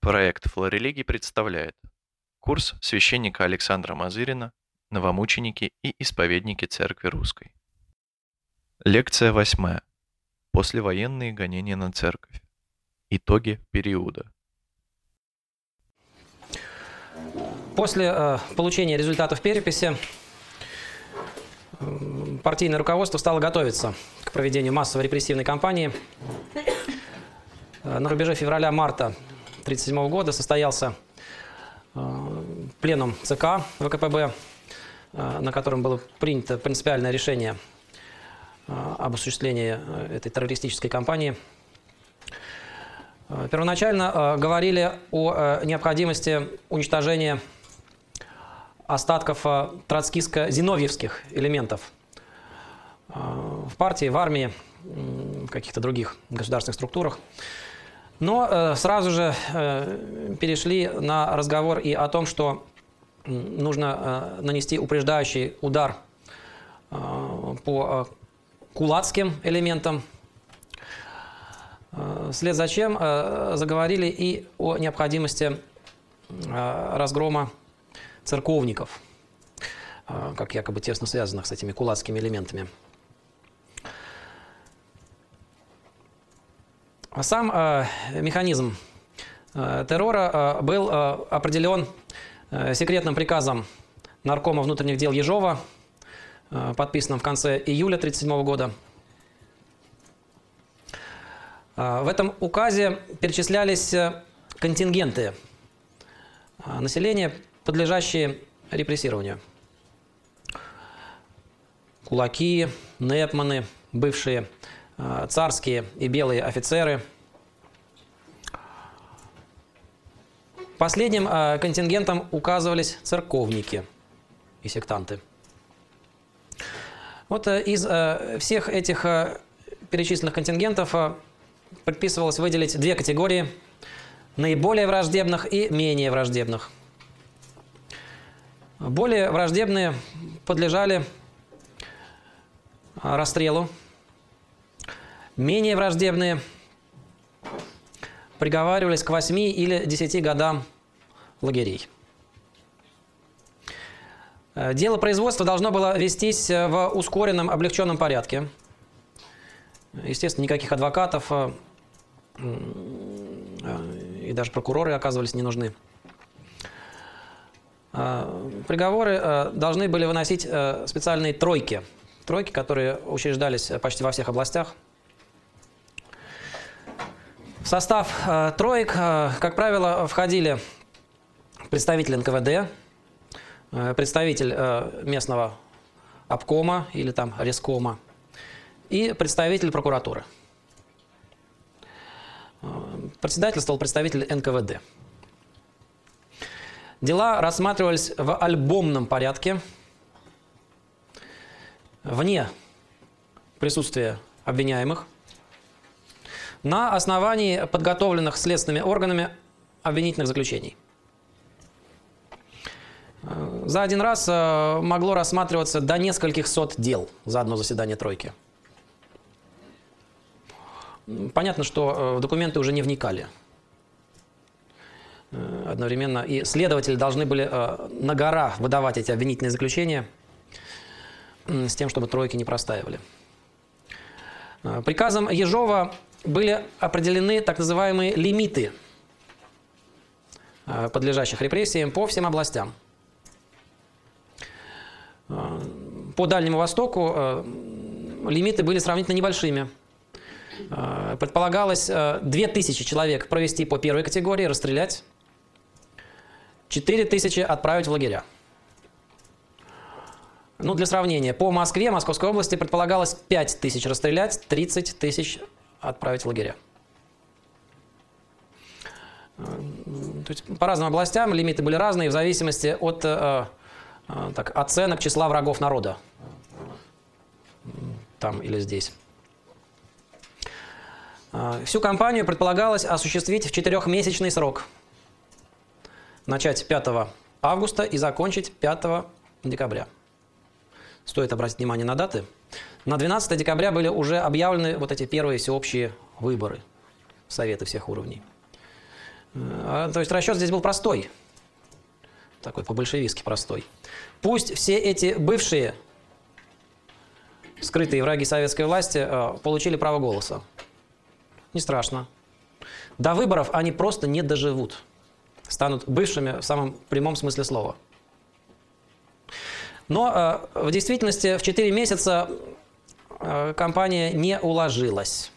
Проект «Флорелигий» представляет курс священника Александра Мазырина «Новомученики и исповедники Церкви Русской». Лекция восьмая. Послевоенные гонения на церковь. Итоги периода. После э, получения результатов переписи партийное руководство стало готовиться к проведению массовой репрессивной кампании. Э, на рубеже февраля-марта 1937 года состоялся э, пленум ЦК ВКПБ, э, на котором было принято принципиальное решение э, об осуществлении этой террористической кампании. Первоначально говорили о необходимости уничтожения остатков троцкистско-зиновьевских элементов в партии, в армии, в каких-то других государственных структурах. Но э, сразу же э, перешли на разговор и о том, что нужно э, нанести упреждающий удар э, по э, кулацким элементам. Э, вслед за чем э, заговорили и о необходимости э, разгрома церковников, э, как якобы тесно связанных с этими кулацкими элементами. Сам э, механизм э, террора э, был э, определен э, секретным приказом Наркома внутренних дел Ежова, э, подписанным в конце июля 1937 года. Э, в этом указе перечислялись э, контингенты э, населения, подлежащие репрессированию. Кулаки, непманы, бывшие царские и белые офицеры. Последним э, контингентом указывались церковники и сектанты. Вот э, из всех этих перечисленных контингентов предписывалось выделить две категории – наиболее враждебных и менее враждебных. Более враждебные подлежали расстрелу Менее враждебные приговаривались к 8 или 10 годам лагерей. Э, дело производства должно было вестись э, в ускоренном, облегченном порядке. Естественно, никаких адвокатов э, и даже прокуроры оказывались не нужны. Приговоры должны были выносить специальные тройки. Тройки, которые учреждались почти во всех областях – в состав э, троек, э, как правило, входили представитель НКВД, э, представитель э, местного обкома или там рескома и представитель прокуратуры. Э, председательствовал представитель НКВД. Дела рассматривались в альбомном порядке, вне присутствия обвиняемых – на основании подготовленных следственными органами обвинительных заключений. Э, за один раз э, могло рассматриваться до нескольких сот дел за одно заседание тройки. Понятно, что э, в документы уже не вникали. Одновременно и следователи должны были на гора выдавать эти обвинительные заключения с тем, чтобы тройки не простаивали. Приказом Ежова были определены так называемые лимиты э, подлежащих репрессиям по всем областям. Э, по Дальнему Востоку э, лимиты были сравнительно небольшими. Предполагалось 2000 человек провести по первой категории, расстрелять, 4000 отправить в лагеря. Ну, для сравнения, по Москве, Московской области предполагалось 5 тысяч расстрелять, 30 тысяч отправить в лагеря. Э, то есть по разным областям лимиты были разные в зависимости от э, э, так, оценок числа врагов народа. Там или здесь. Всю кампанию предполагалось осуществить в четырехмесячный срок. Начать 5 августа и закончить 5 декабря. Стоит обратить внимание на даты – на 12 декабря были уже объявлены вот эти первые всеобщие выборы Советы всех уровней. А, то есть расчет здесь был простой. Такой по-большевистски простой. Пусть все эти бывшие скрытые враги советской власти получили право голоса. Не страшно. До выборов они просто не доживут. Станут бывшими в самом прямом смысле слова. Но э, в действительности в 4 месяца э, компания не уложилась.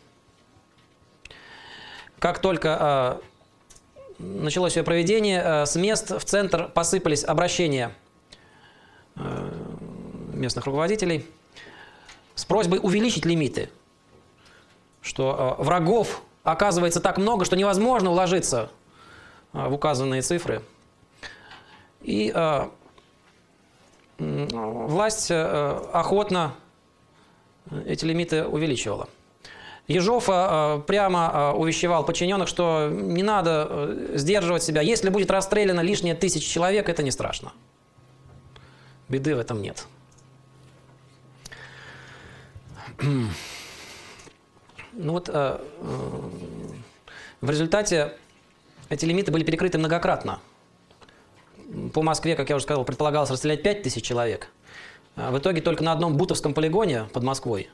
Как только э, началось ее проведение, э, с мест в центр посыпались обращения э, местных руководителей с просьбой увеличить лимиты, что э, врагов оказывается так много, что невозможно уложиться э, в указанные цифры. И э, власть э, охотно эти лимиты увеличивала. Ежов прямо увещевал подчиненных, что не надо сдерживать себя. Если будет расстреляно лишние тысячи человек, это не страшно. Беды в этом нет. Ну вот э, в результате эти лимиты были перекрыты многократно. По Москве, как я уже сказал, предполагалось расстрелять 5 тысяч человек. А в итоге только на одном Бутовском полигоне под Москвой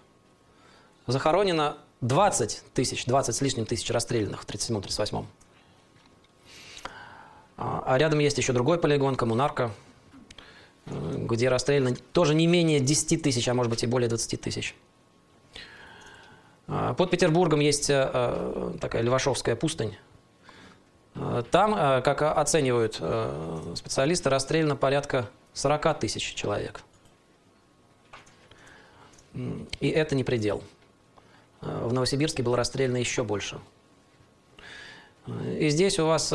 захоронено 20 тысяч, 20 с лишним тысяч расстрелянных в 1937-1938. А, а рядом есть еще другой полигон, Коммунарка, э, где расстреляно тоже не менее 10 тысяч, а может быть и более 20 тысяч. А, под Петербургом есть э, э, такая Левашовская пустынь. А, там, э, как оценивают специалисты, расстреляно порядка 40 тысяч человек. И это не предел. В Новосибирске было расстреляно еще больше. И здесь у вас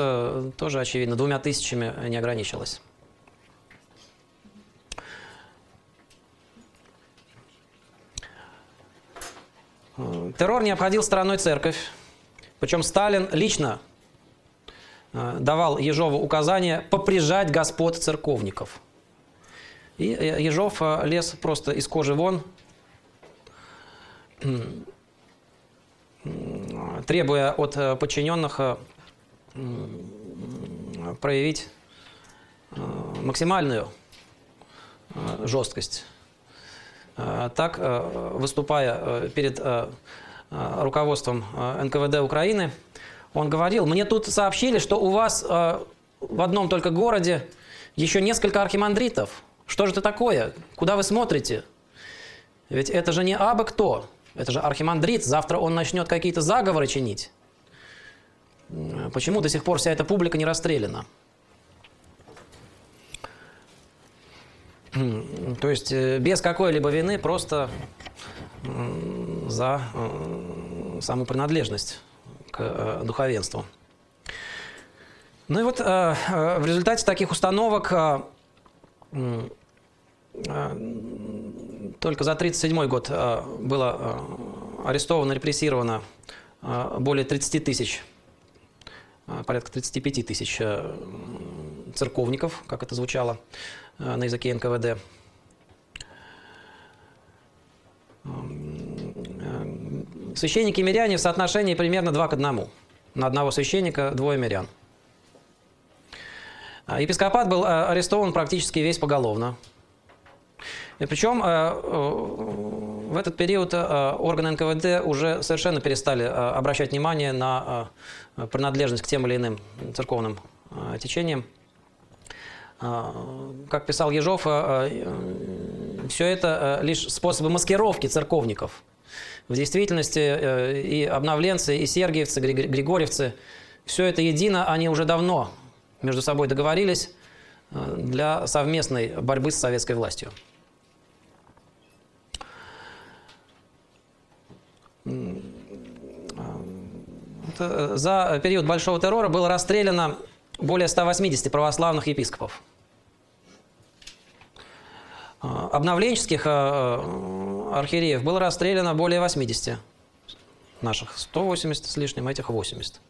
тоже, очевидно, двумя тысячами не ограничилось. Террор не обходил стороной церковь. Причем Сталин лично э, давал Ежову указание поприжать господ церковников. И э, Ежов э, лез просто из кожи вон, требуя от подчиненных проявить максимальную жесткость. Э, так, э, выступая э, перед руководством НКВД Украины, он говорил, мне тут сообщили, что у вас в одном только городе еще несколько архимандритов. Что же это такое? Куда вы смотрите? Ведь это же не абы кто. Это же архимандрит. Завтра он начнет какие-то заговоры чинить. Почему до сих пор вся эта публика не расстреляна? То есть э, без какой-либо вины просто за э, саму принадлежность к э, духовенству. Ну и вот в результате таких установок только за 1937 год было арестовано, репрессировано более 30 тысяч, порядка 35 тысяч церковников, как это звучало, Э, на языке НКВД. Э, священники и миряне в соотношении примерно 2 к 1. На одного священника двое мирян. А епископат был э, арестован практически весь поголовно. И причем в этот период органы НКВД уже совершенно перестали обращать внимание на принадлежность к тем или иным церковным течениям. А, как писал Ежов, а, а, все это лишь способы маскировки церковников. В действительности э, и обновленцы, и сергиевцы, григорьевцы, все это едино, они уже давно между собой договорились э, для совместной борьбы с советской властью. Э, за период Большого террора было расстреляно более 180 православных епископов. А, обновленческих а, а, архиереев было расстреляно более 80 наших, 180 с лишним, этих 80.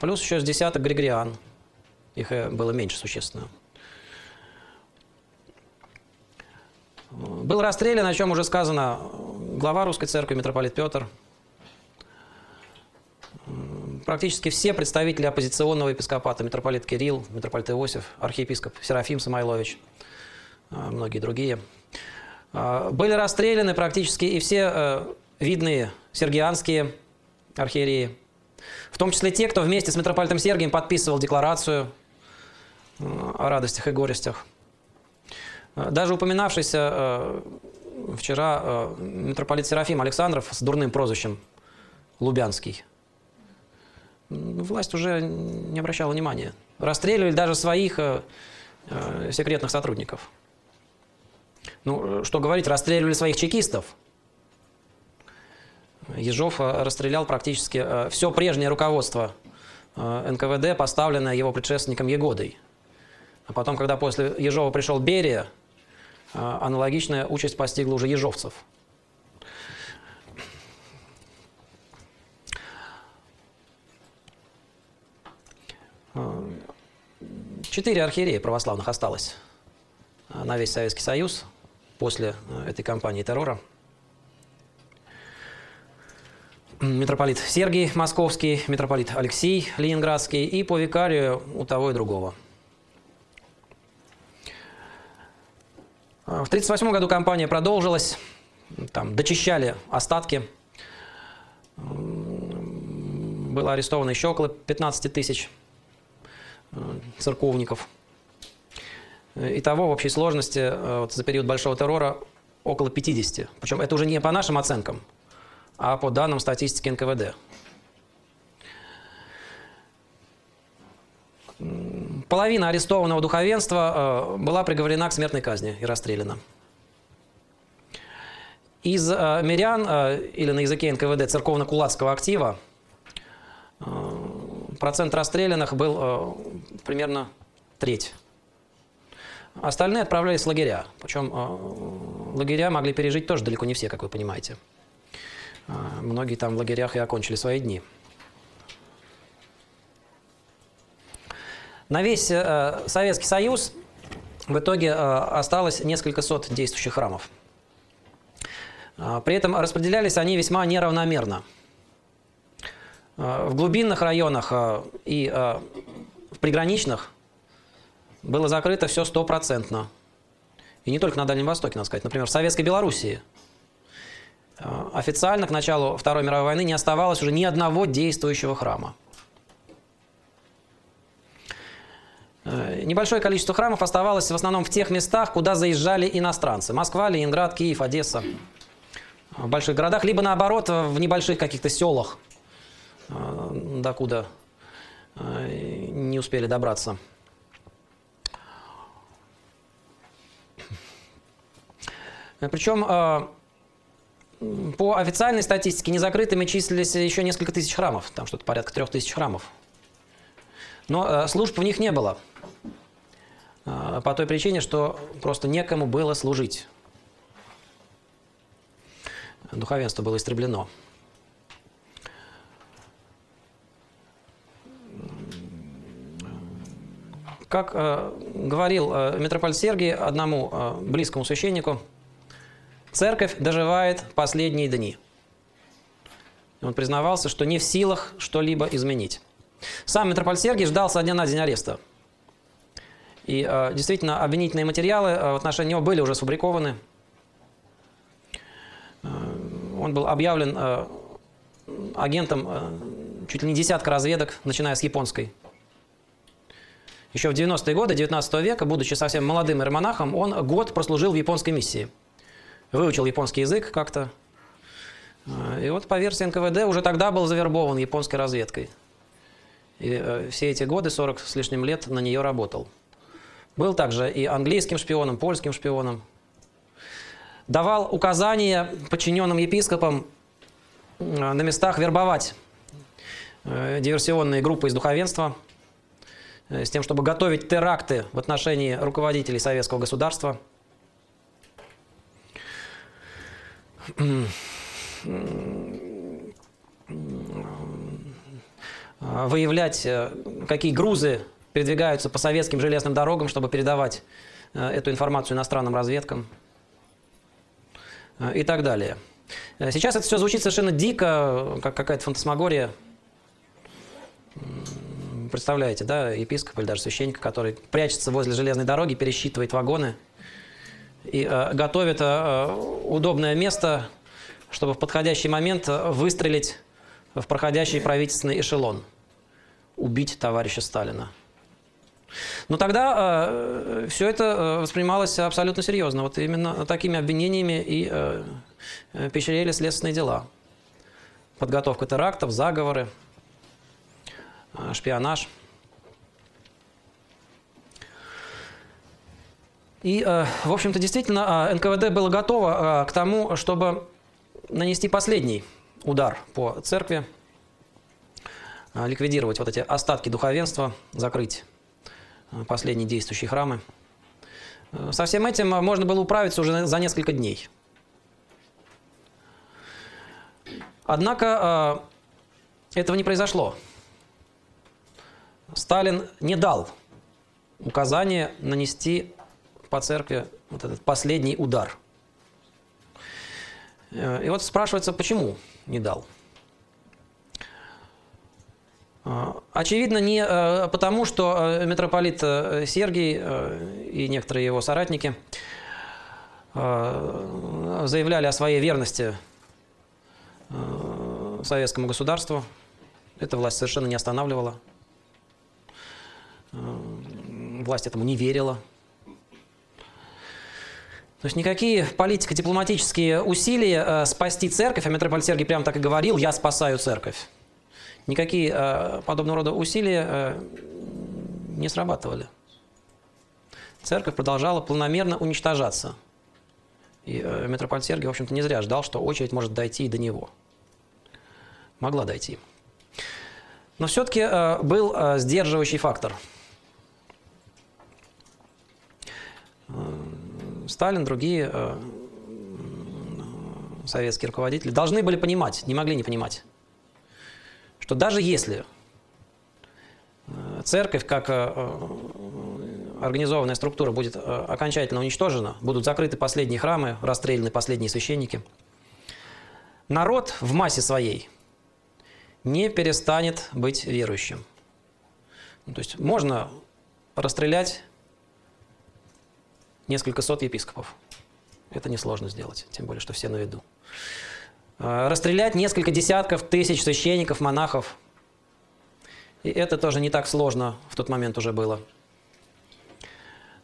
Плюс еще с десяток григориан, их э, было меньше существенно. Был расстрелян, о чем уже сказано, глава русской церкви, митрополит Петр. практически все представители оппозиционного епископата, митрополит Кирилл, митрополит Иосиф, архиепископ Серафим Самойлович, многие другие, были расстреляны практически и все видные сергианские архиереи, в том числе те, кто вместе с митрополитом Сергием подписывал декларацию о радостях и горестях. Даже упоминавшийся вчера митрополит Серафим Александров с дурным прозвищем Лубянский. Власть уже не обращала внимания. Расстреливали даже своих э, э, секретных сотрудников. Ну, что говорить, расстреливали своих чекистов. Ежов э, расстрелял практически э, все прежнее руководство э, НКВД, поставленное его предшественником Егодой. А потом, когда после Ежова пришел Берия, аналогичная участь постигла уже ежовцев. Четыре архиереи православных осталось на весь Советский Союз после этой кампании террора. Митрополит Сергий Московский, митрополит Алексей Ленинградский и по викарию у того и другого. В 1938 году кампания продолжилась, там дочищали остатки. Было арестовано еще около 15 тысяч э, церковников. Итого в общей сложности э, вот, за период Большого террора около 50. Причем это уже не по нашим оценкам, а по данным статистики НКВД. Половина арестованного духовенства э, была приговорена к смертной казни и расстреляна. Из э, мирян, или на языке НКВД церковно-кулацкого актива, процент расстрелянных был примерно треть. Остальные отправлялись в лагеря. Причем лагеря могли пережить тоже далеко не все, как вы понимаете. Многие там в лагерях и окончили свои дни. На весь э, Советский Союз в итоге э, осталось несколько сот действующих храмов. Э, при этом распределялись они весьма неравномерно. В глубинных районах и в приграничных было закрыто все стопроцентно. И не только на Дальнем Востоке, надо сказать. Например, в Советской Белоруссии официально к началу Второй мировой войны не оставалось уже ни одного действующего храма. Э, небольшое количество храмов оставалось в основном в тех местах, куда заезжали иностранцы. Москва, Ленинград, Киев, Одесса. В больших городах, либо наоборот, в небольших каких-то селах, э, докуда э, не успели добраться. Причем по официальной статистике незакрытыми числились еще несколько тысяч храмов, там что-то порядка трех тысяч храмов. Но служб в них не было. А, по той причине, что просто некому было служить. Духовенство было истреблено. Как э, говорил э, митрополит Сергий одному э, близкому священнику, церковь доживает последние дни. Он признавался, что не в силах что-либо изменить. Сам митрополит Сергий ждал со дня на день ареста. И э, действительно, обвинительные материалы э, в отношении него были уже сфабрикованы. Э, он был объявлен э, агентом э, чуть ли не десятка разведок, начиная с японской. Еще в 90-е годы 19 века, будучи совсем молодым иеромонахом, он год прослужил в японской миссии. Выучил японский язык как-то. Э, и вот по версии НКВД уже тогда был завербован японской разведкой. И э, все эти годы, 40 с лишним лет, на нее работал. Был также и английским шпионом, польским шпионом. Давал указания подчиненным епископам э, на местах вербовать диверсионные группы из духовенства с тем, чтобы готовить теракты в отношении руководителей советского государства. Выявлять, какие грузы передвигаются по советским железным дорогам, чтобы передавать э, эту информацию иностранным разведкам э, и так далее. Э, сейчас это все звучит совершенно дико, как какая-то фантасмагория. Представляете, да, епископ или даже священника, который прячется возле железной дороги, пересчитывает вагоны и э, готовит э, удобное место, чтобы в подходящий момент выстрелить в проходящий правительственный эшелон, убить товарища Сталина. Но тогда э, все это э, воспринималось абсолютно серьезно. Вот именно такими обвинениями и э, пещерели следственные дела. Подготовка терактов, заговоры, э, шпионаж. И, э, в общем-то, действительно, э, НКВД было готово э, к тому, чтобы нанести последний удар по церкви, ликвидировать вот эти остатки духовенства, закрыть последние действующие храмы. Со всем этим можно было управиться уже за несколько дней. Однако этого не произошло. Сталин не дал указания нанести по церкви вот этот последний удар. И вот спрашивается, почему не дал? А, очевидно, не э, потому, что э, митрополит э, Сергий и некоторые его соратники заявляли о своей верности советскому государству. Эта власть совершенно не останавливала. Власть этому не верила. То есть никакие политико-дипломатические усилия спасти церковь, а митрополит Сергий прямо так и говорил, я спасаю церковь никакие э, подобного рода усилия э, не срабатывали. Церковь продолжала планомерно уничтожаться. И э, митрополит Сергий, в общем-то, не зря ждал, что очередь может дойти и до него. Могла дойти. Но все-таки э, был э, сдерживающий фактор. Сталин, другие э, советские руководители должны были понимать, не могли не понимать, что даже если э, церковь как э, организованная структура будет окончательно уничтожена, будут закрыты последние храмы, расстреляны последние священники, народ в массе своей не перестанет быть верующим. То есть можно расстрелять несколько сот епископов. Это несложно сделать, тем более, что все на виду. Э, расстрелять несколько десятков тысяч священников, монахов. И это тоже не так сложно в тот момент уже было.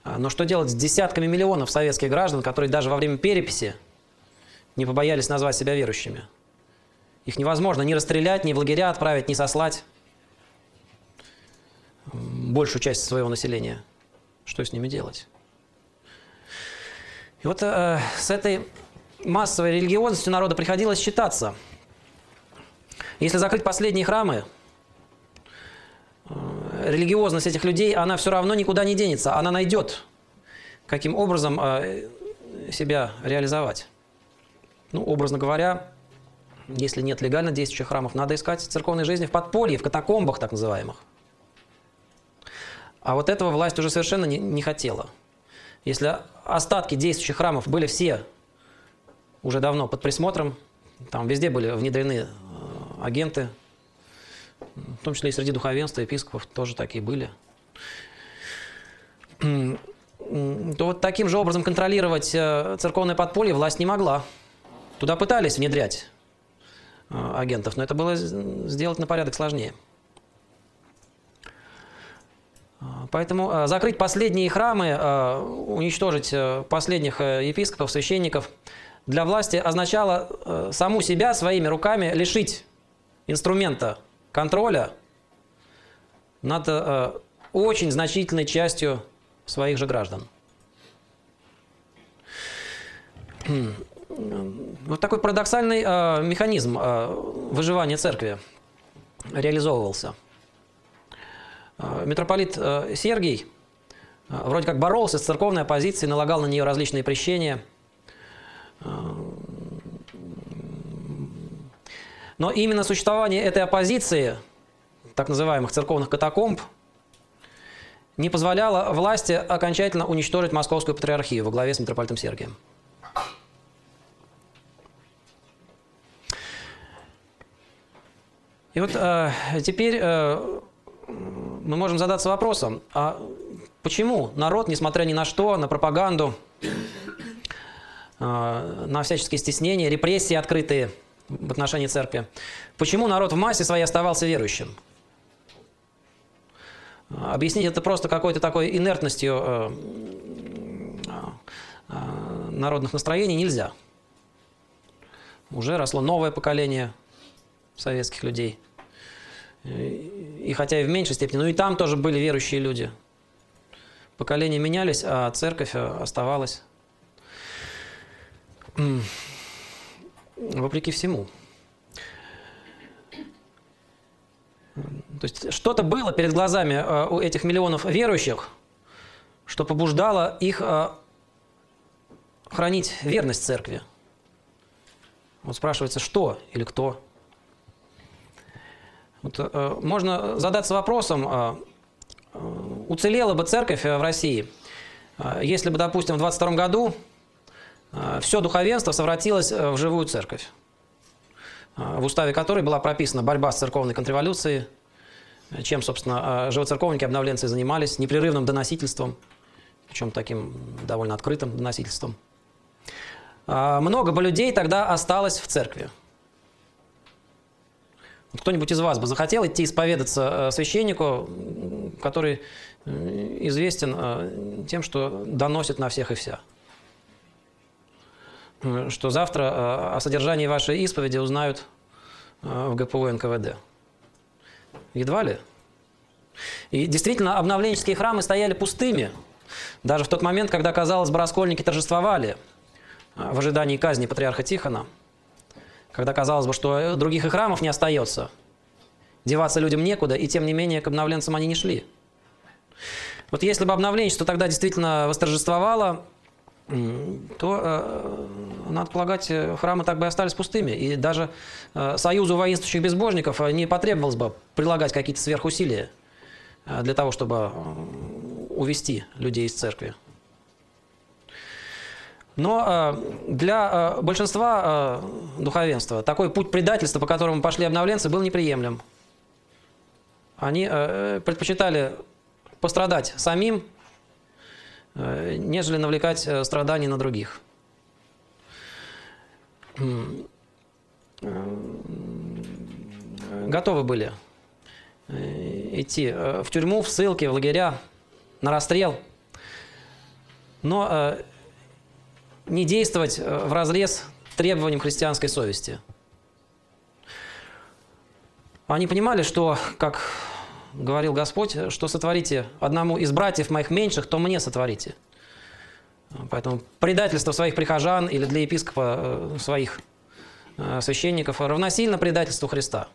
А, но что делать с десятками миллионов советских граждан, которые даже во время переписи не побоялись назвать себя верующими? Их невозможно ни расстрелять, ни в лагеря отправить, ни сослать большую часть своего населения. Что с ними делать? И вот э, с этой массовой религиозностью народа приходилось считаться. Если закрыть последние храмы, э, религиозность этих людей, она все равно никуда не денется. Она найдет, каким образом э, себя реализовать. Ну, образно говоря, если нет легально действующих храмов, надо искать церковной жизни в подполье, в катакомбах так называемых. А вот этого власть уже совершенно не, не хотела. Если остатки действующих храмов были все уже давно под присмотром. Там везде были внедрены э, агенты, в том числе и среди духовенства, епископов тоже такие были. То вот таким же образом контролировать э, церковное подполье власть не могла. Туда пытались внедрять э, агентов, но это было сделать на порядок сложнее. Поэтому закрыть последние храмы, уничтожить последних епископов, священников – для власти означало э, саму себя своими руками лишить инструмента контроля над э, очень значительной частью своих же граждан. Вот такой парадоксальный э, механизм э, выживания церкви реализовывался. Э, митрополит э, Сергий э, вроде как боролся с церковной оппозицией, налагал на нее различные прещения – но именно существование этой оппозиции, так называемых церковных катакомб, не позволяло власти окончательно уничтожить Московскую патриархию во главе с митрополитом Сергием. И вот э, теперь э, мы можем задаться вопросом, а почему народ, несмотря ни на что, на пропаганду, э, на всяческие стеснения, репрессии открытые в отношении церкви, почему народ в массе своей оставался верующим? Объяснить это просто какой-то такой инертностью э, э, народных настроений нельзя. Уже росло новое поколение советских людей. И хотя и в меньшей степени, но и там тоже были верующие люди. Поколения менялись, а церковь оставалась. Вопреки всему. То есть что-то было перед глазами э, у этих миллионов верующих, что побуждало их э, хранить верность церкви. Вот спрашивается, что или кто. Вот, э, можно задаться вопросом, уцелела бы церковь в России, если бы, допустим, в 22 году все духовенство совратилось в живую церковь. А, в уставе которой была прописана борьба с церковной контрреволюцией, чем, собственно, а, живоцерковники обновленцы занимались, непрерывным доносительством, причем таким довольно открытым доносительством. А, много бы людей тогда осталось в церкви. Кто-нибудь из вас бы захотел идти исповедаться священнику, который известен тем, что доносит на всех и вся? что завтра э, о содержании вашей исповеди узнают э, в ГПУ НКВД. Едва ли. И действительно, обновленческие храмы стояли пустыми. Даже в тот момент, когда, казалось бы, раскольники торжествовали э, в ожидании казни патриарха Тихона, когда казалось бы, что других и храмов не остается, деваться людям некуда, и тем не менее к обновленцам они не шли. Вот если бы обновленчество тогда действительно восторжествовало, то, э, надо полагать, э, храмы так бы и остались пустыми. И даже э, союзу воинствующих безбожников не потребовалось бы прилагать какие-то сверхусилия для того, чтобы увести людей из церкви. Но для большинства духовенства такой путь предательства, по которому пошли обновленцы, был неприемлем. Они предпочитали пострадать самим, Э, нежели навлекать э, страдания на других. Э, готовы были идти в тюрьму, в ссылки, в лагеря, на расстрел, но не действовать в разрез требованиям христианской совести. Они понимали, что, как говорил Господь, что сотворите одному из братьев моих меньших, то мне сотворите. Поэтому предательство своих прихожан или для епископа э, своих э, священников равносильно предательству Христа.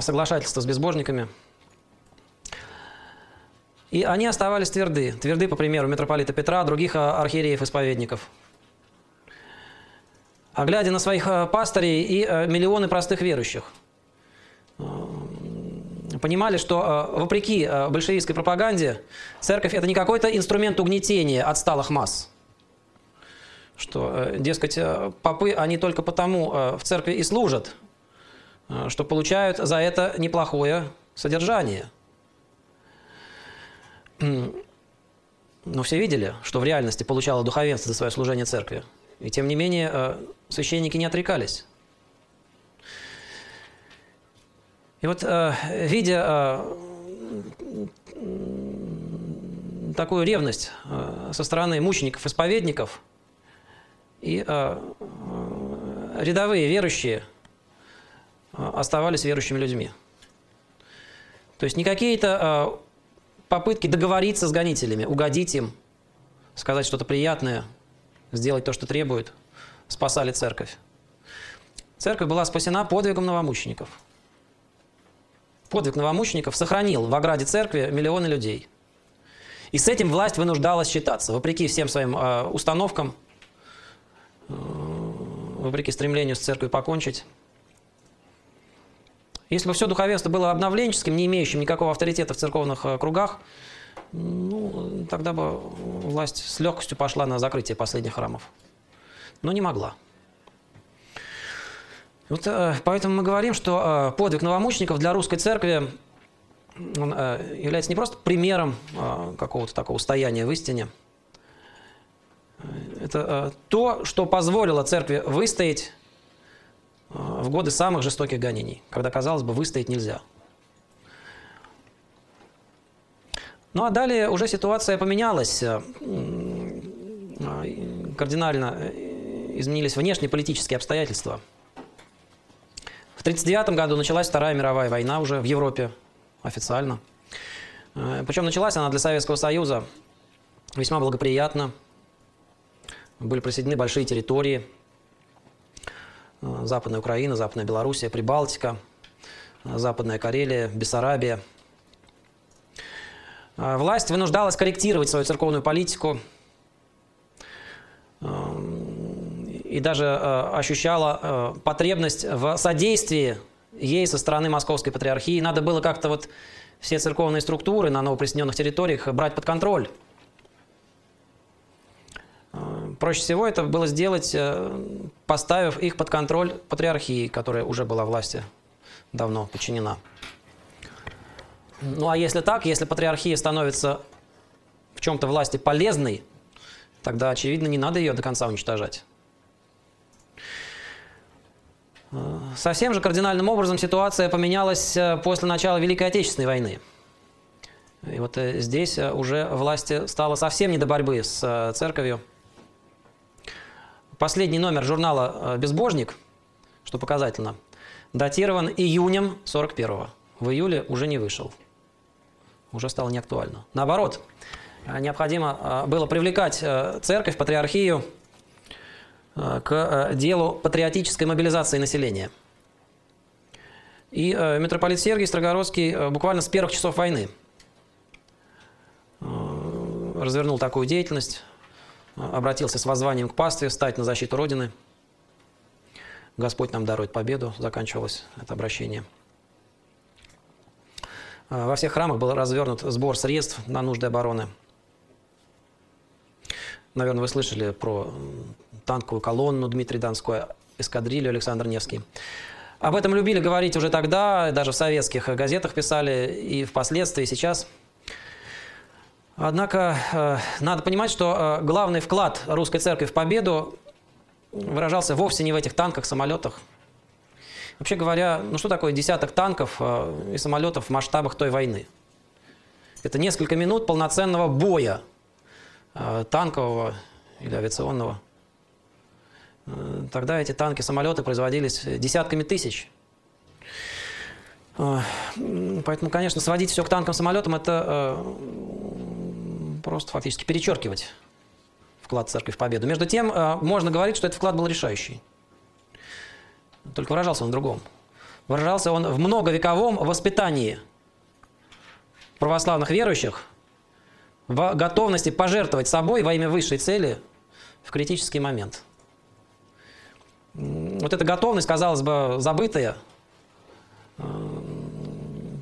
Соглашательство с безбожниками. И они оставались тверды. Тверды, по примеру, митрополита Петра, других архиереев-исповедников – а глядя на своих э, пастырей и э, миллионы простых верующих. Э, понимали, что вопреки большевистской пропаганде, церковь – это не какой-то инструмент угнетения отсталых масс. Что, дескать, попы, они только потому в церкви и служат, что получают за это неплохое содержание. Но все видели, что в реальности получало духовенство за свое служение церкви. И тем не менее, э, священники не отрекались. И вот, э, видя э, такую ревность со стороны мучеников-исповедников, и рядовые верующие оставались верующими людьми. То есть не какие-то попытки договориться с гонителями, угодить им, сказать что-то приятное – сделать то, что требует, спасали церковь. Церковь была спасена подвигом новомучеников. Подвиг новомучеников сохранил в ограде церкви миллионы людей. И с этим власть вынуждалась считаться, вопреки всем своим э, установкам, э, вопреки стремлению с церковью покончить. Если бы все духовенство было обновленческим, не имеющим никакого авторитета в церковных э, кругах, ну, тогда бы власть с легкостью пошла на закрытие последних храмов. Но не могла. Вот, поэтому мы говорим, что подвиг новомучеников для русской церкви он является не просто примером какого-то такого стояния в истине. Это то, что позволило церкви выстоять в годы самых жестоких гонений, когда, казалось бы, выстоять нельзя. Ну а далее уже ситуация поменялась. Кардинально э, изменились внешнеполитические обстоятельства. В 1939 году началась Вторая мировая война уже в Европе официально. Э, Причем началась она для Советского Союза весьма благоприятно. Были присоединены большие территории. Э, Западная Украина, Западная Белоруссия, Прибалтика, Западная Карелия, Бессарабия – а, власть вынуждалась корректировать свою церковную политику и даже э, ощущала э, потребность в содействии ей со стороны Московской Патриархии. Надо было как-то вот все церковные структуры на новоприсоединенных территориях брать под контроль. Проще всего это было сделать, э, поставив их под контроль патриархии, которая уже была власти давно подчинена. Ну а если так, если патриархия становится в чем-то власти полезной, тогда, очевидно, не надо ее до конца уничтожать. Э, совсем же кардинальным образом ситуация поменялась э, после начала Великой Отечественной войны. И вот здесь уже власти стало совсем не до борьбы с церковью. Последний номер журнала «Безбожник», что показательно, датирован июнем 41-го. В июле уже не вышел уже стало неактуально. Наоборот, э, необходимо э, было привлекать э, церковь, патриархию к делу патриотической мобилизации населения. И митрополит Сергий Строгородский буквально с первых часов войны развернул такую деятельность, обратился с воззванием к пастве, стать на защиту Родины. Господь нам дарует победу, заканчивалось это обращение – а, во всех храмах был развернут сбор средств на нужды обороны. Наверное, вы слышали про танковую колонну Дмитрий Донской, эскадрилью Александр Невский. Об этом любили говорить уже тогда, даже в советских газетах писали, и впоследствии, и сейчас. Однако э, надо понимать, что э, главный вклад русской церкви в победу выражался вовсе не в этих танках, самолетах, Вообще говоря, ну что такое десяток танков э, и самолетов в масштабах той войны? Это несколько минут полноценного боя танкового или авиационного. Тогда эти танки, самолеты производились десятками тысяч. Поэтому, конечно, сводить все к танкам, самолетам – это просто фактически перечеркивать вклад церкви в победу. Между тем, можно говорить, что этот вклад был решающий. Только выражался он в другом. Выражался он в многовековом воспитании православных верующих в готовности пожертвовать собой во имя высшей цели в критический момент. Вот эта готовность, казалось бы, забытая, э,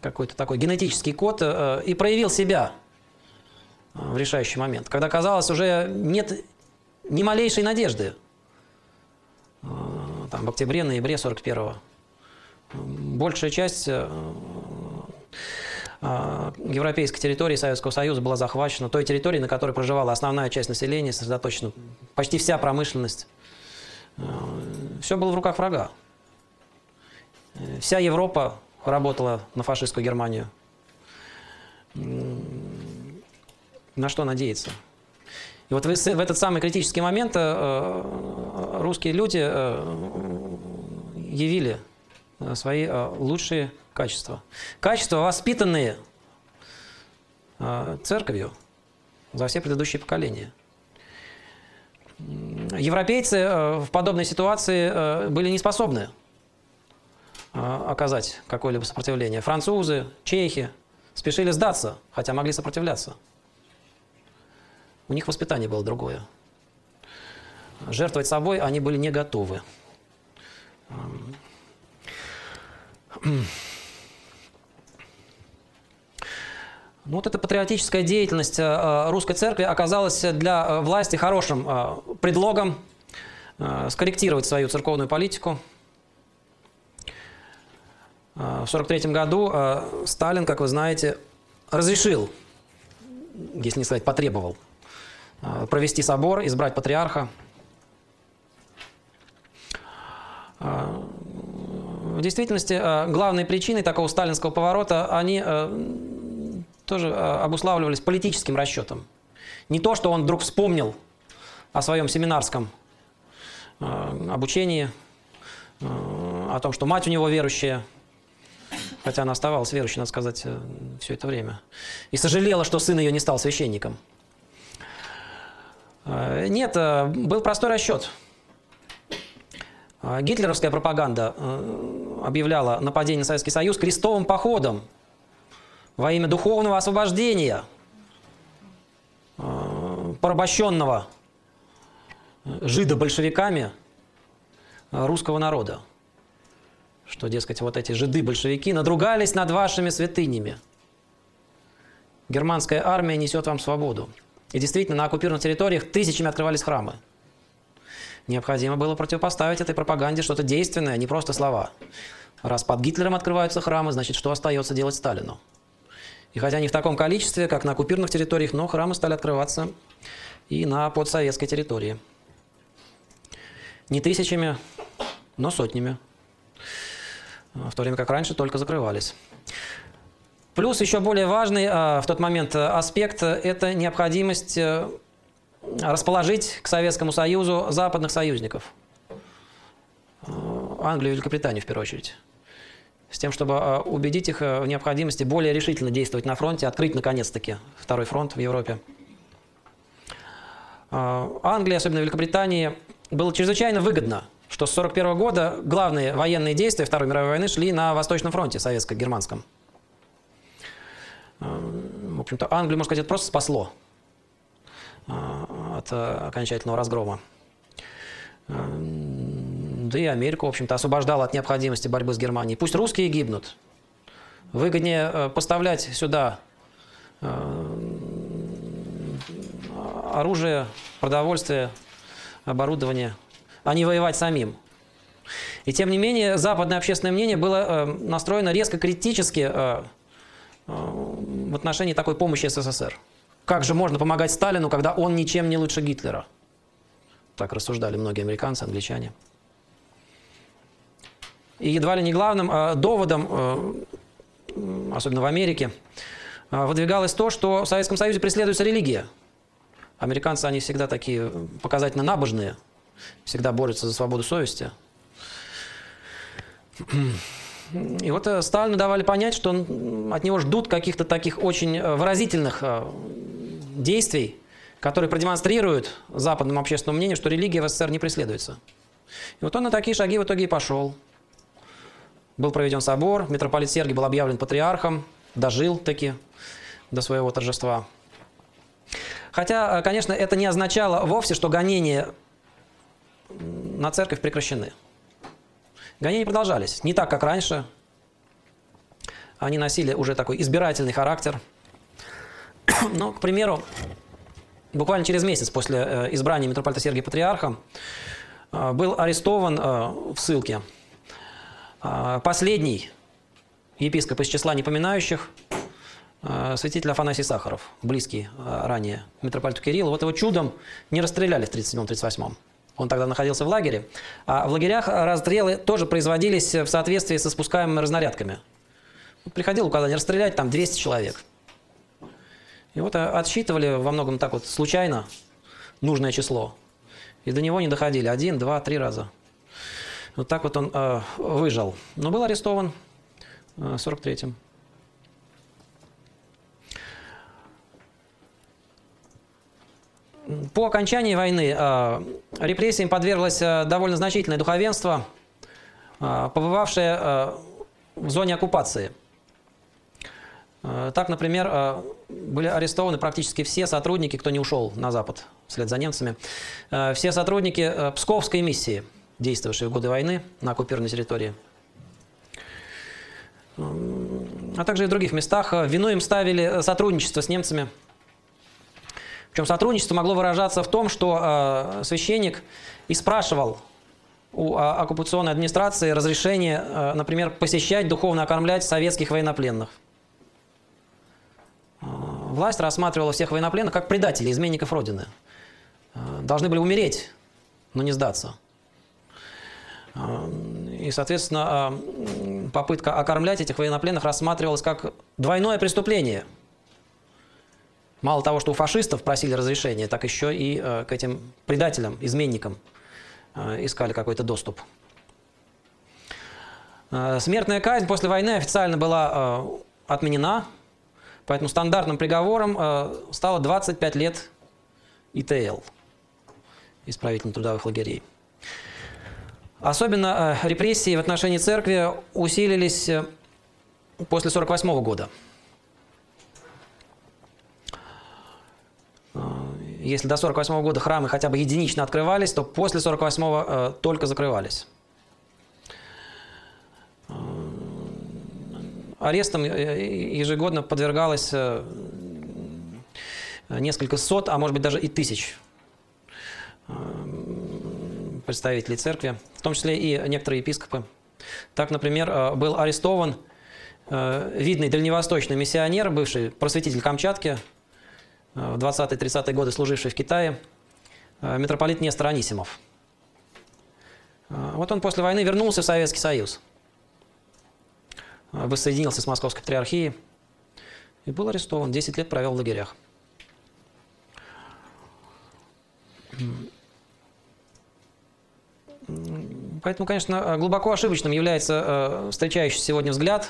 какой-то такой генетический код, э, и проявил себя э, в решающий момент, когда казалось уже нет ни малейшей надежды там, в октябре-ноябре 41-го. Большая часть э, э, европейской территории Советского Союза была захвачена, той территории, на которой проживала основная часть населения, сосредоточена почти вся промышленность. Э, Все было в руках врага. Вся Европа работала на фашистскую Германию. На что надеяться? И вот в этот самый критический момент э, русские люди э, явили э, свои лучшие качества. Качества, воспитанные церковью за все предыдущие поколения. Европейцы в подобной ситуации были не способны оказать какое-либо сопротивление. Французы, чехи спешили сдаться, хотя могли сопротивляться. У них воспитание было другое. Жертвовать собой они были не готовы. Ну, вот эта патриотическая деятельность э, русской церкви оказалась для э, власти хорошим э, предлогом скорректировать свою церковную политику. В 1943 году Сталин, как вы знаете, разрешил, если не сказать потребовал, провести собор, избрать патриарха. В действительности главной причиной такого сталинского поворота, они тоже обуславливались политическим расчетом. Не то, что он вдруг вспомнил о своем семинарском обучении, о том, что мать у него верующая, хотя она оставалась верующей, надо сказать, э, все это время, и сожалела, что сын ее не стал священником. Нет, был простой расчет. Гитлеровская пропаганда объявляла нападение на Советский Союз крестовым походом во имя духовного освобождения порабощенного жидо-большевиками русского народа. Что, дескать, вот эти жиды-большевики надругались над вашими святынями. Германская армия несет вам свободу. И действительно, на оккупированных территориях тысячами открывались храмы. Необходимо было противопоставить этой пропаганде что-то действенное, а не просто слова. Раз под Гитлером открываются храмы, значит, что остается делать Сталину? И хотя не в таком количестве, как на оккупированных территориях, но храмы стали открываться и на подсоветской территории. Не тысячами, но сотнями. В то время как раньше только закрывались. Плюс еще более важный а, в тот момент аспект – это необходимость э, расположить к Советскому Союзу западных союзников. Э, Англию и Великобританию в первую очередь с тем, чтобы а, убедить их э, в необходимости более решительно действовать на фронте, открыть наконец-таки второй фронт в Европе. Англии, особенно Великобритании, было чрезвычайно выгодно, что с 1941 года главные военные действия Второй мировой войны шли на Восточном фронте, советско-германском. А, в общем-то, Англию, можно сказать, это просто спасло от э, окончательного разгрома да и Америку, в общем-то, освобождала от необходимости борьбы с Германией. Пусть русские гибнут. Выгоднее э, поставлять сюда э, оружие, продовольствие, оборудование, а не воевать самим. И тем не менее, западное общественное мнение было настроено резко критически в отношении такой помощи СССР. Как же можно помогать Сталину, когда он ничем не лучше Гитлера? Так рассуждали многие американцы, англичане. И едва ли не главным э, доводом, э, особенно в Америке, э, выдвигалось то, что в Советском Союзе преследуется религия. Американцы, они всегда такие показательно набожные, всегда борются за свободу совести. И вот Сталину давали понять, что от него ждут каких-то таких очень выразительных действий, которые продемонстрируют западному общественному мнению, что религия в СССР не преследуется. И вот он на такие шаги в итоге и пошел. Был проведен собор, митрополит Сергий был объявлен патриархом, дожил таки до своего торжества. Хотя, э, конечно, это не означало вовсе, что гонения на церковь прекращены. Гонения продолжались. Не так, как раньше. Они носили уже такой избирательный характер. Но, к примеру, буквально через месяц после э, избрания митрополита Сергия Патриархом э, был арестован в ссылке последний епископ из числа непоминающих, святитель Афанасий Сахаров, близкий ранее митрополиту Кириллу. Вот его чудом не расстреляли в 1937-1938. Он тогда находился в лагере. А в лагерях расстрелы тоже производились в соответствии со спускаемыми разнарядками. Приходил указание расстрелять там 200 человек. И вот отсчитывали во многом так вот случайно нужное число. И до него не доходили один, два, три раза. Вот так вот он э, выжил. Но был арестован э, в 43-м. По окончании войны э, репрессиям подверглось э, довольно значительное духовенство, э, побывавшее э, в зоне оккупации. Э, так, например, э, были арестованы практически все сотрудники, кто не ушел на Запад вслед за немцами, э, все сотрудники Псковской миссии – действовавшие в годы войны на оккупированной территории. А также и в других местах. Вину им ставили сотрудничество с немцами. Причем сотрудничество могло выражаться в том, что э, священник и спрашивал у а, оккупационной администрации разрешение, а, например, посещать, духовно окормлять советских военнопленных. А, власть рассматривала всех военнопленных как предателей, изменников Родины. Должны были умереть, но не сдаться. И, соответственно, попытка окормлять этих военнопленных рассматривалась как двойное преступление. Мало того, что у фашистов просили разрешения, так еще и к этим предателям, изменникам – Э, искали какой-то доступ. Э, смертная казнь после войны официально была э, отменена, поэтому стандартным приговором стало 25 лет ИТЛ, исправительно-трудовых лагерей. Особенно репрессии в отношении церкви усилились после 1948 года. Если до 48 года храмы хотя бы единично открывались, то после 48 э, только закрывались. Э, арестам э, ежегодно подвергалось э, несколько сот, а может быть даже и тысяч представителей церкви, в том числе и некоторые епископы. Так, например, был арестован видный дальневосточный миссионер, бывший просветитель Камчатки, в 20-30-е годы служивший в Китае, э, митрополит Нестор Анисимов. Э, вот он после войны вернулся в Советский Союз, э, воссоединился с Московской патриархией и был арестован, 10 лет провел в лагерях. Поэтому, конечно, глубоко ошибочным является встречающийся сегодня взгляд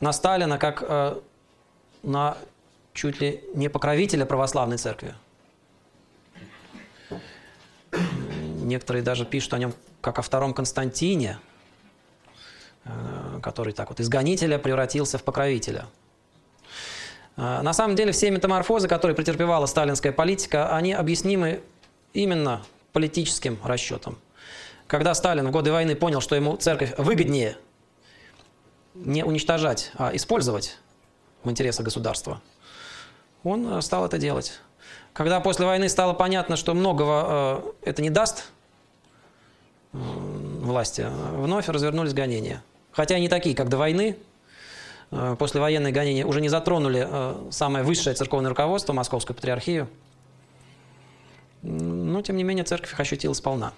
на Сталина как на чуть ли не покровителя православной церкви. Некоторые даже пишут о нем как о втором Константине, э, который так вот из гонителя превратился в покровителя. Э, на самом деле все метаморфозы, которые претерпевала сталинская политика, они объяснимы именно политическим расчетом. Когда Сталин в годы войны понял, что ему церковь выгоднее не уничтожать, а использовать в интересах государства – он э, стал это делать. Когда после войны стало понятно, что многого э, это не даст э, власти, вновь развернулись гонения. Хотя они такие, как до войны, после военные гонения уже не затронули самое высшее церковное руководство, Московскую патриархию. Но, тем не менее, церковь их ощутила сполна.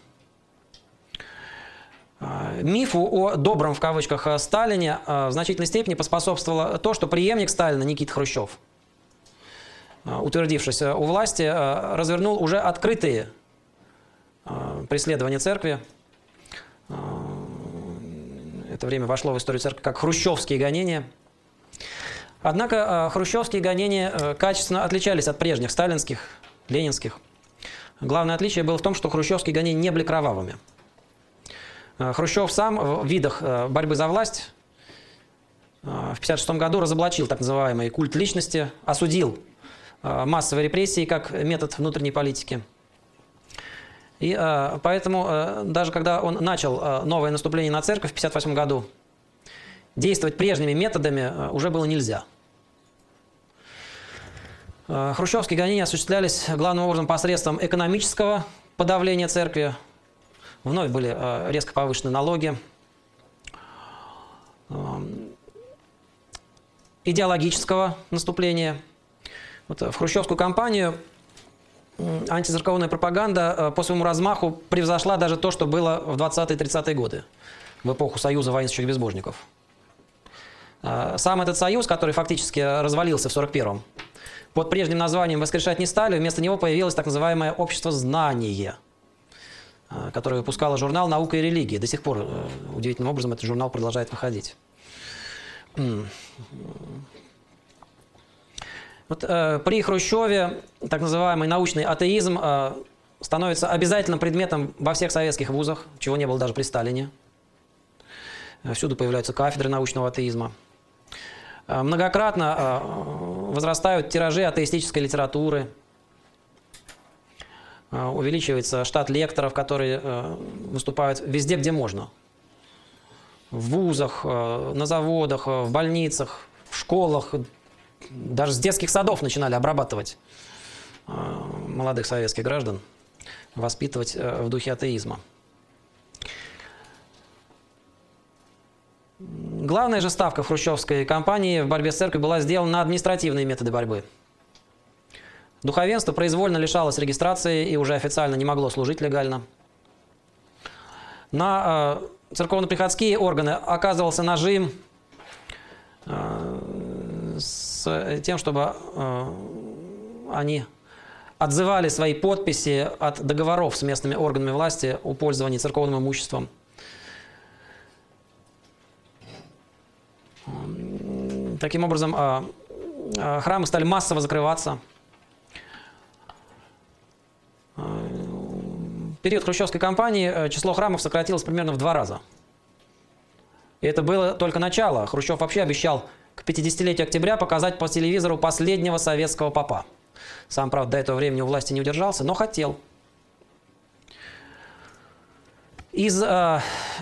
Мифу о добром, в кавычках, Сталине в значительной степени поспособствовало то, что преемник Сталина Никита Хрущев – Э, утвердившись у власти, э, развернул уже открытые э, преследования церкви. Это время вошло в историю церкви как хрущевские гонения. Однако хрущевские гонения качественно отличались от прежних сталинских, ленинских. Главное отличие было в том, что хрущевские гонения не были кровавыми. Хрущев сам в видах борьбы за власть в 1956 году разоблачил так называемый культ личности, осудил Э, массовой репрессии как метод внутренней политики. И э, поэтому э, даже когда он начал э, новое наступление на церковь в 1958 году, действовать прежними методами э, уже было нельзя. Э, хрущевские гонения осуществлялись главным образом посредством экономического подавления церкви. Вновь были э, резко повышены налоги. Э, идеологического наступления – вот э, в хрущевскую кампанию антицерковная пропаганда э, по своему размаху превзошла даже то, что было в 20-30-е годы, в эпоху Союза воинствующих безбожников. Э, сам этот союз, который фактически развалился в 41-м, под прежним названием «Воскрешать не стали», вместо него появилось так называемое «Общество знания», которое выпускало журнал «Наука и религия». До сих пор, удивительным образом, этот журнал продолжает выходить. Вот, э, при Хрущеве так называемый научный атеизм э, становится обязательным предметом во всех советских вузах, чего не было даже при Сталине. Э, всюду появляются кафедры научного атеизма. Э, многократно э, возрастают тиражи атеистической литературы. Э, увеличивается штат лекторов, которые выступают везде, где можно. В вузах, на заводах, в больницах, в школах, даже с детских садов начинали обрабатывать э, молодых советских граждан, воспитывать э, в духе атеизма. Главная же ставка хрущевской кампании в борьбе с церковью была сделана на административные методы борьбы. Духовенство произвольно лишалось регистрации и уже официально не могло служить легально. На э, церковно-приходские органы оказывался нажим э, с тем, чтобы э, они отзывали свои подписи от договоров с местными органами власти о пользовании церковным имуществом. Таким образом, а, а, храмы стали массово закрываться. А, в период хрущевской кампании э, число храмов сократилось примерно в два раза. И это было только начало. Хрущев вообще обещал к 50-летию октября показать по телевизору последнего советского папа. Сам, правда, до этого времени у власти не удержался, но хотел. Из э,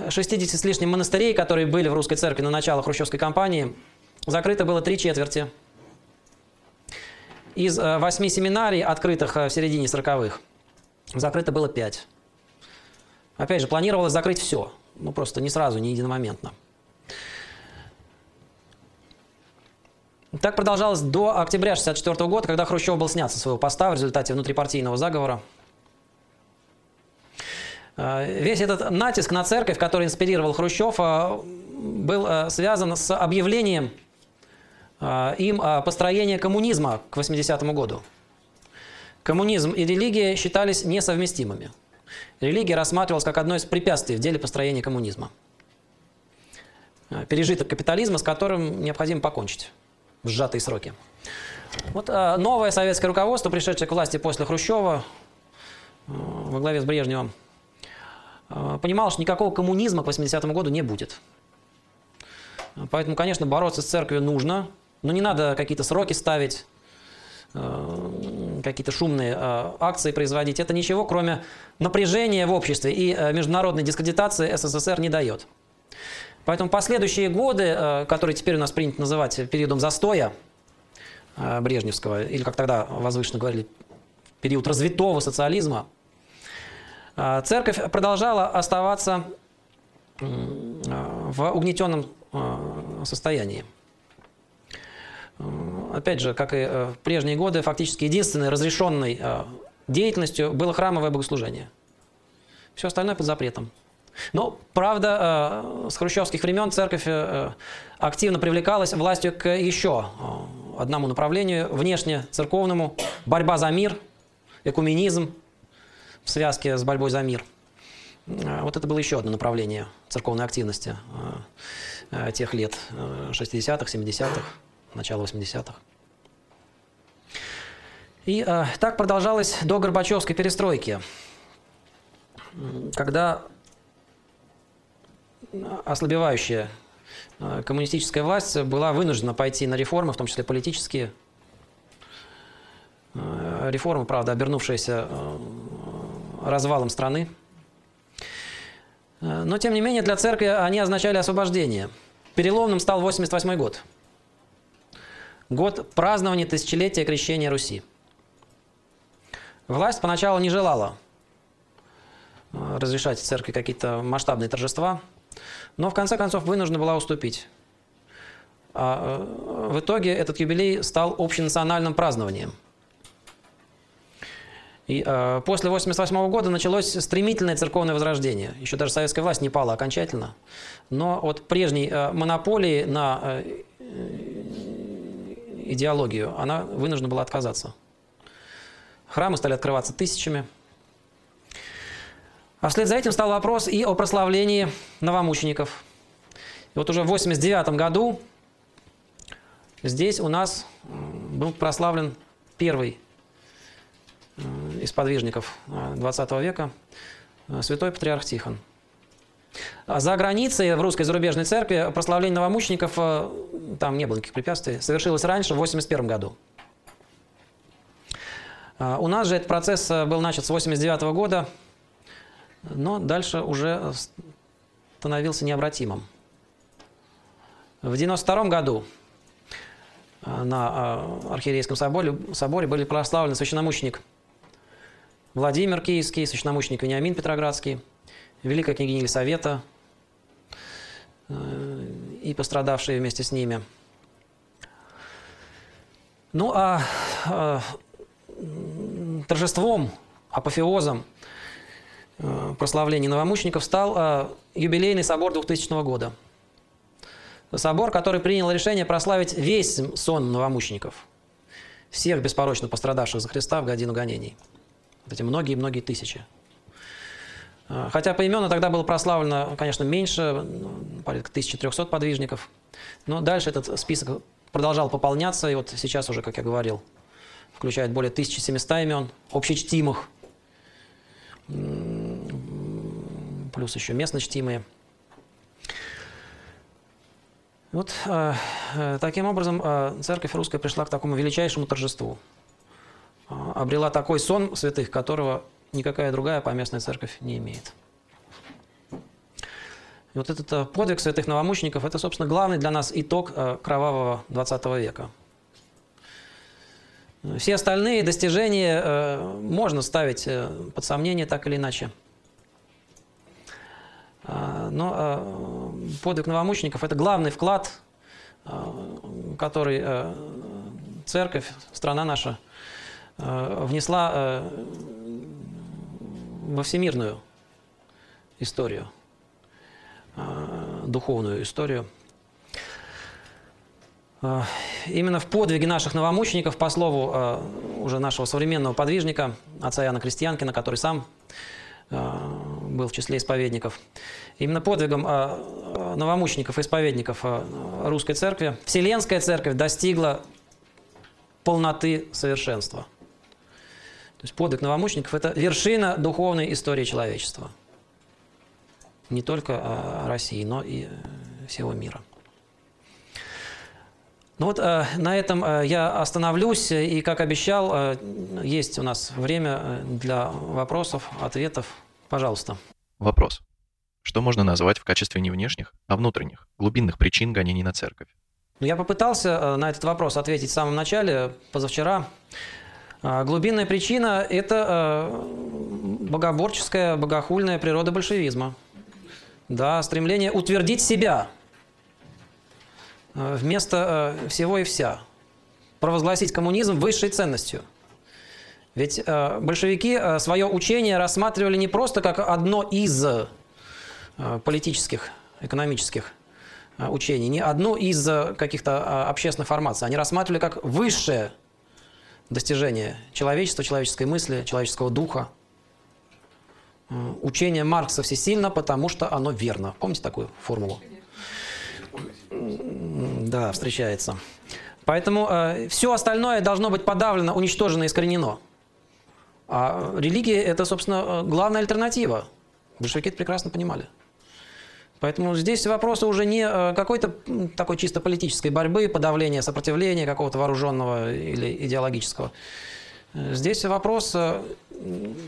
60 с лишним монастырей, которые были в русской церкви на начало хрущевской кампании, закрыто было три четверти. Из э, восьми семинарий, открытых э, в середине 40-х, закрыто было пять. Опять же, планировалось закрыть все. Ну, просто не сразу, не единомоментно. Так продолжалось до октября 1964 года, когда Хрущев был снят со своего поста в результате внутрипартийного заговора. Э, весь этот натиск на церковь, который инспирировал Хрущев, э, был э, связан с объявлением им построения коммунизма к 80-му году. Коммунизм и религия считались несовместимыми. Религия рассматривалась как одно из препятствий в деле построения коммунизма. Пережиток капитализма, с которым необходимо покончить в сжатые сроки. Вот а, новое советское руководство, пришедшее к власти после Хрущева, а, во главе с Брежневым, а, понимало, что никакого коммунизма к 80-му году не будет. Поэтому, конечно, бороться с церковью нужно, но не надо какие-то сроки ставить, какие-то шумные акции производить. Это ничего, кроме напряжения в обществе и международной дискредитации СССР не дает. Поэтому последующие годы, э, которые теперь у нас принято называть периодом застоя э, Брежневского, или как тогда возвышенно говорили, период развитого социализма, э, церковь продолжала оставаться в угнетенном состоянии. Опять же, как и в прежние годы, фактически единственной разрешенной деятельностью было храмовое богослужение. Все остальное под запретом. Но, правда, э, с хрущевских времен церковь э, активно привлекалась властью к еще э, одному направлению, внешне церковному, борьба за мир, экуменизм в связке с борьбой за мир. Вот это было еще одно направление церковной активности тех лет, 60-х, 70-х, начала 80-х. И так продолжалось до Горбачевской перестройки, когда ослабевающая э, коммунистическая власть была вынуждена пойти на реформы, в том числе политические. Э, реформы, правда, обернувшиеся э, развалом страны. Но, тем не менее, для церкви они означали освобождение. Переломным стал 88 год. Год празднования тысячелетия крещения Руси. Власть поначалу не желала разрешать церкви какие-то масштабные торжества – но в конце концов вынуждена была уступить. А э, в итоге этот юбилей стал общенациональным празднованием. И э, после 1988 года началось стремительное церковное возрождение. Еще даже советская власть не пала окончательно. Но от прежней э, монополии на э, идеологию она вынуждена была отказаться. Храмы стали открываться тысячами. А вслед за этим стал вопрос и о прославлении новомучеников. И вот уже в 89 году здесь у нас был прославлен первый э, из подвижников 20 э, века, э, святой патриарх Тихон. А за границей, в русской зарубежной церкви, прославление новомучеников, там не было никаких препятствий, совершилось раньше, в 81 году. У нас же этот процесс был начат с 89 года, но дальше уже становился необратимым. В 92 году э, на э, Архиерейском соборе, соборе были прославлены священномученик Владимир Киевский, священномученик Вениамин Петроградский, Великая княгиня Елисавета э, и пострадавшие вместе с ними. Ну а торжеством, апофеозом прославления новомучеников стал э, юбилейный собор 2000 года. Собор, который принял решение прославить весь сон новомучеников, всех беспорочно пострадавших за Христа в годину гонений. Вот эти многие-многие тысячи. Э, хотя по имену тогда было прославлено, конечно, меньше, ну, порядка 1300 подвижников. Но дальше этот список продолжал пополняться, и вот сейчас уже, как я говорил, включает более 1700 имен, общечтимых, плюс еще местно чтимые. Вот э, э, таким образом э, церковь русская пришла к такому величайшему торжеству. Э, обрела такой сон святых, которого никакая другая поместная церковь не имеет. И вот этот э, подвиг святых новомучеников – это, собственно, главный для нас итог э, кровавого 20 века. Все остальные достижения можно ставить под сомнение так или иначе. Но подвиг новомучеников – это главный вклад, который церковь, страна наша, внесла во всемирную историю, духовную историю. Именно в подвиге наших новомучеников, по слову уже нашего современного подвижника, отца Иоанна Крестьянкина, который сам был в числе исповедников. Именно подвигом новомучеников и исповедников русской церкви Вселенская церковь достигла полноты совершенства – то есть подвиг новомучеников – это вершина духовной истории человечества. Не только а, России, но и э, всего мира. Ну вот э, на этом э, я остановлюсь. И, как обещал, есть у нас время для вопросов, ответов. Пожалуйста. Вопрос. Что можно назвать в качестве не внешних, а внутренних, глубинных причин гонений на церковь? Я попытался на этот вопрос ответить в самом начале, позавчера. А, глубинная причина – это а, богоборческая, богохульная природа большевизма. Да, стремление утвердить себя а, вместо всего и вся. Провозгласить коммунизм высшей ценностью. Ведь большевики свое учение рассматривали не просто как одно из политических, экономических учений, не одну из каких-то общественных формаций. Они рассматривали как высшее достижение человечества, человеческой мысли, человеческого духа. Э, учение Маркса всесильно, потому что оно верно. Помните такую формулу? Да, встречается. Поэтому э, все остальное должно быть подавлено, уничтожено, искоренено. А религия – это, собственно, главная альтернатива. Большевики это прекрасно понимали. Поэтому здесь вопросы уже не э, какой-то такой чисто политической борьбы, подавления, сопротивления какого-то вооруженного или идеологического. Здесь вопрос, э,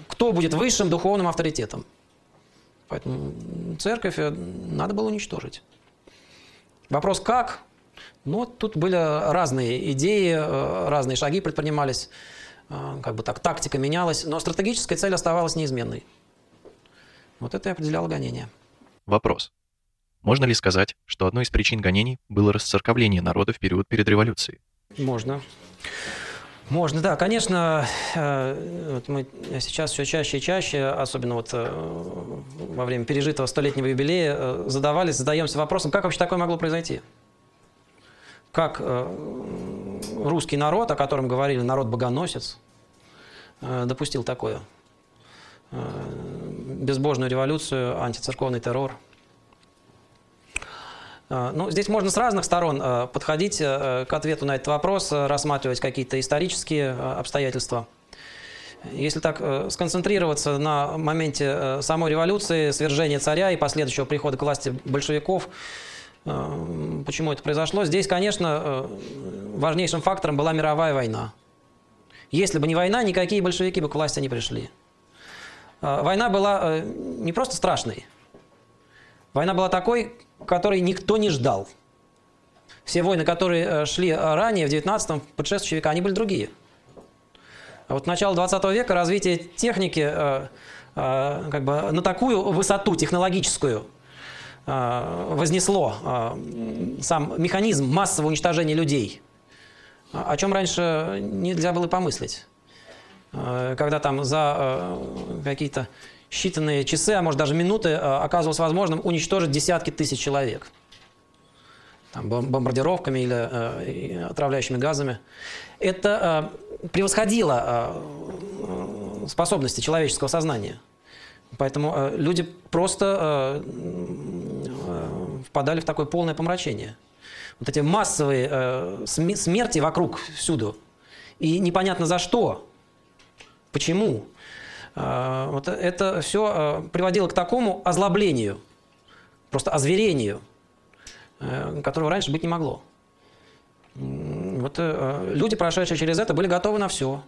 кто будет высшим духовным авторитетом. Поэтому церковь э, надо было уничтожить. Вопрос как? Ну, тут были разные идеи, разные шаги предпринимались, как бы так, тактика менялась, но стратегическая цель оставалась неизменной. Вот это и определяло гонение. Вопрос. Можно ли сказать, что одной из причин гонений было расцерковление народа в период перед революцией? Можно. Можно, да, конечно, э, вот мы сейчас все чаще и чаще, особенно вот э, во время пережитого столетнего юбилея, э, задавались, задаемся вопросом, как вообще такое могло произойти? Как русский народ, о котором говорили народ-богоносец, допустил такое? Безбожную революцию, антицерковный террор – ну, здесь можно с разных сторон подходить э, к ответу на этот вопрос, э, рассматривать какие-то исторические э, обстоятельства. Если так сконцентрироваться на моменте самой революции, свержения царя и последующего прихода к власти большевиков, почему это произошло, здесь, конечно, важнейшим фактором была мировая война. Если бы не война, никакие большевики бы к власти не пришли. Война была не просто страшной. Война была такой, который никто не ждал. Все войны, которые э, шли ранее, в 19-м, предшествующие века, они были другие. А вот начало 20 века развитие техники э, э, как бы на такую высоту технологическую вознесло сам механизм массового уничтожения людей, о чем раньше нельзя было помыслить. Когда там за какие-то считанные часы, а может даже минуты оказывалось возможным уничтожить десятки тысяч человек там, бомбардировками или э, отравляющими газами. Это э, превосходило э, способности человеческого сознания. Поэтому э, люди просто э, э, впадали в такое полное помрачение. Вот эти массовые э, смерти вокруг всюду. И непонятно за что. Почему? Э, вот это все э, приводило к такому озлоблению, просто озверению – Э, которого раньше быть не могло. Вот э, люди, прошедшие через это, были готовы на все.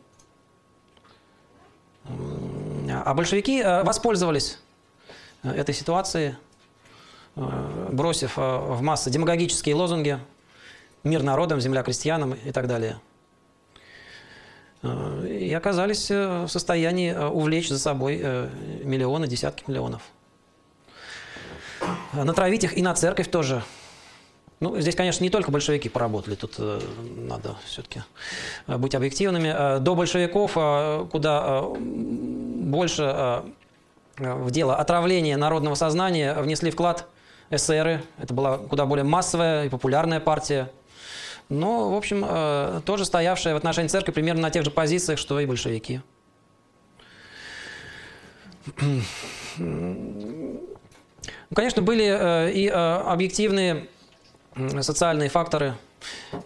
А большевики э, воспользовались этой ситуацией, бросив в массы демагогические лозунги «Мир народам», «Земля крестьянам» и так далее. И оказались в состоянии увлечь за собой миллионы, десятки миллионов. Натравить их и на церковь тоже – ну, здесь, конечно, не только большевики поработали, тут э, надо все-таки э, быть объективными. Э, до большевиков, э, куда э, больше э, в дело отравления народного сознания внесли вклад эсеры. Это была куда более массовая и популярная партия. Но, в общем, э, тоже стоявшая в отношении церкви примерно на тех же позициях, что и большевики. Ну, конечно, были э, и э, объективные социальные факторы.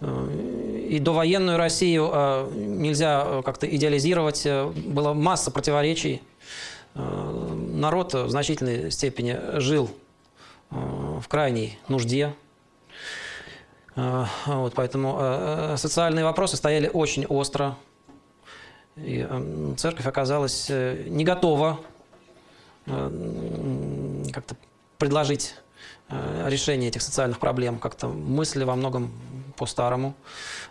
И довоенную Россию нельзя как-то идеализировать. Была масса противоречий. Народ в значительной степени жил в крайней нужде. Вот, поэтому социальные вопросы стояли очень остро. И церковь оказалась не готова как-то предложить Э, решение этих социальных проблем. Как-то мысли во многом по-старому.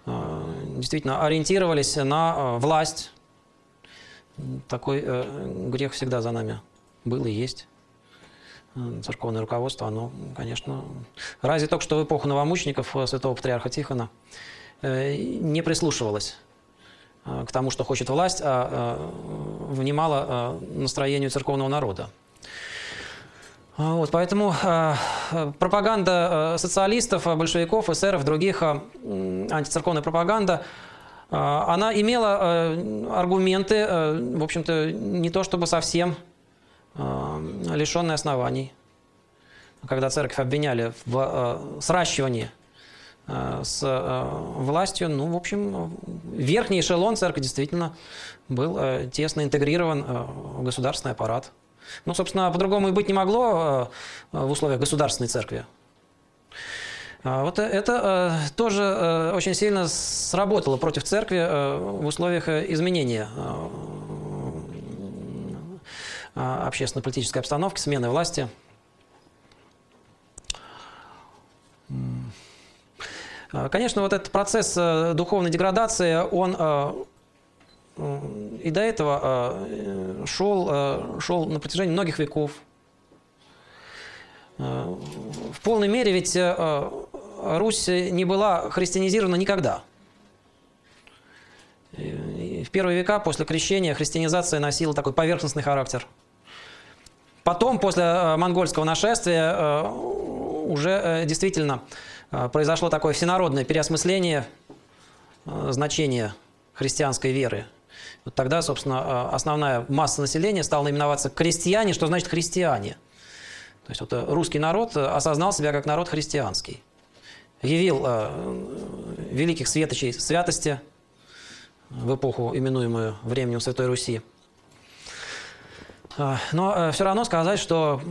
Э, действительно, ориентировались на э, власть. Такой грех всегда за нами был и есть. Церковное руководство, оно, конечно... Разве только что в эпоху новомучеников святого патриарха Тихона не прислушивалось к тому, что хочет власть, а внимало настроению церковного народа. А, вот, поэтому э, пропаганда социалистов, большевиков, эсеров, других, э, антицерковная пропаганда, э, она имела э, аргументы, э, в общем-то, не то чтобы совсем э, лишенные оснований. Когда церковь обвиняли в э, сращивании э, с э, властью, ну, в общем, верхний эшелон церкви действительно был э, тесно интегрирован э, в государственный аппарат. Ну, собственно, по-другому и быть не могло э, в условиях государственной церкви. А вот это э, тоже э, очень сильно сработало против церкви в условиях изменения общественно-политической обстановки, смены власти. Конечно, вот этот процесс духовной деградации, он и до этого а, шел, а, шел на протяжении многих веков. А, в полной мере ведь Русь не была христианизирована никогда. В первые века после крещения христианизация носила такой поверхностный характер. Потом, после монгольского нашествия, уже э, действительно произошло такое всенародное переосмысление значения христианской веры. Вот тогда, собственно, основная масса населения стала именоваться крестьяне, что значит христиане. То есть вот э, русский народ э, осознал себя как народ христианский. Явил э, великих светочей святости в эпоху, именуемую временем Святой Руси. А, но все равно сказать, что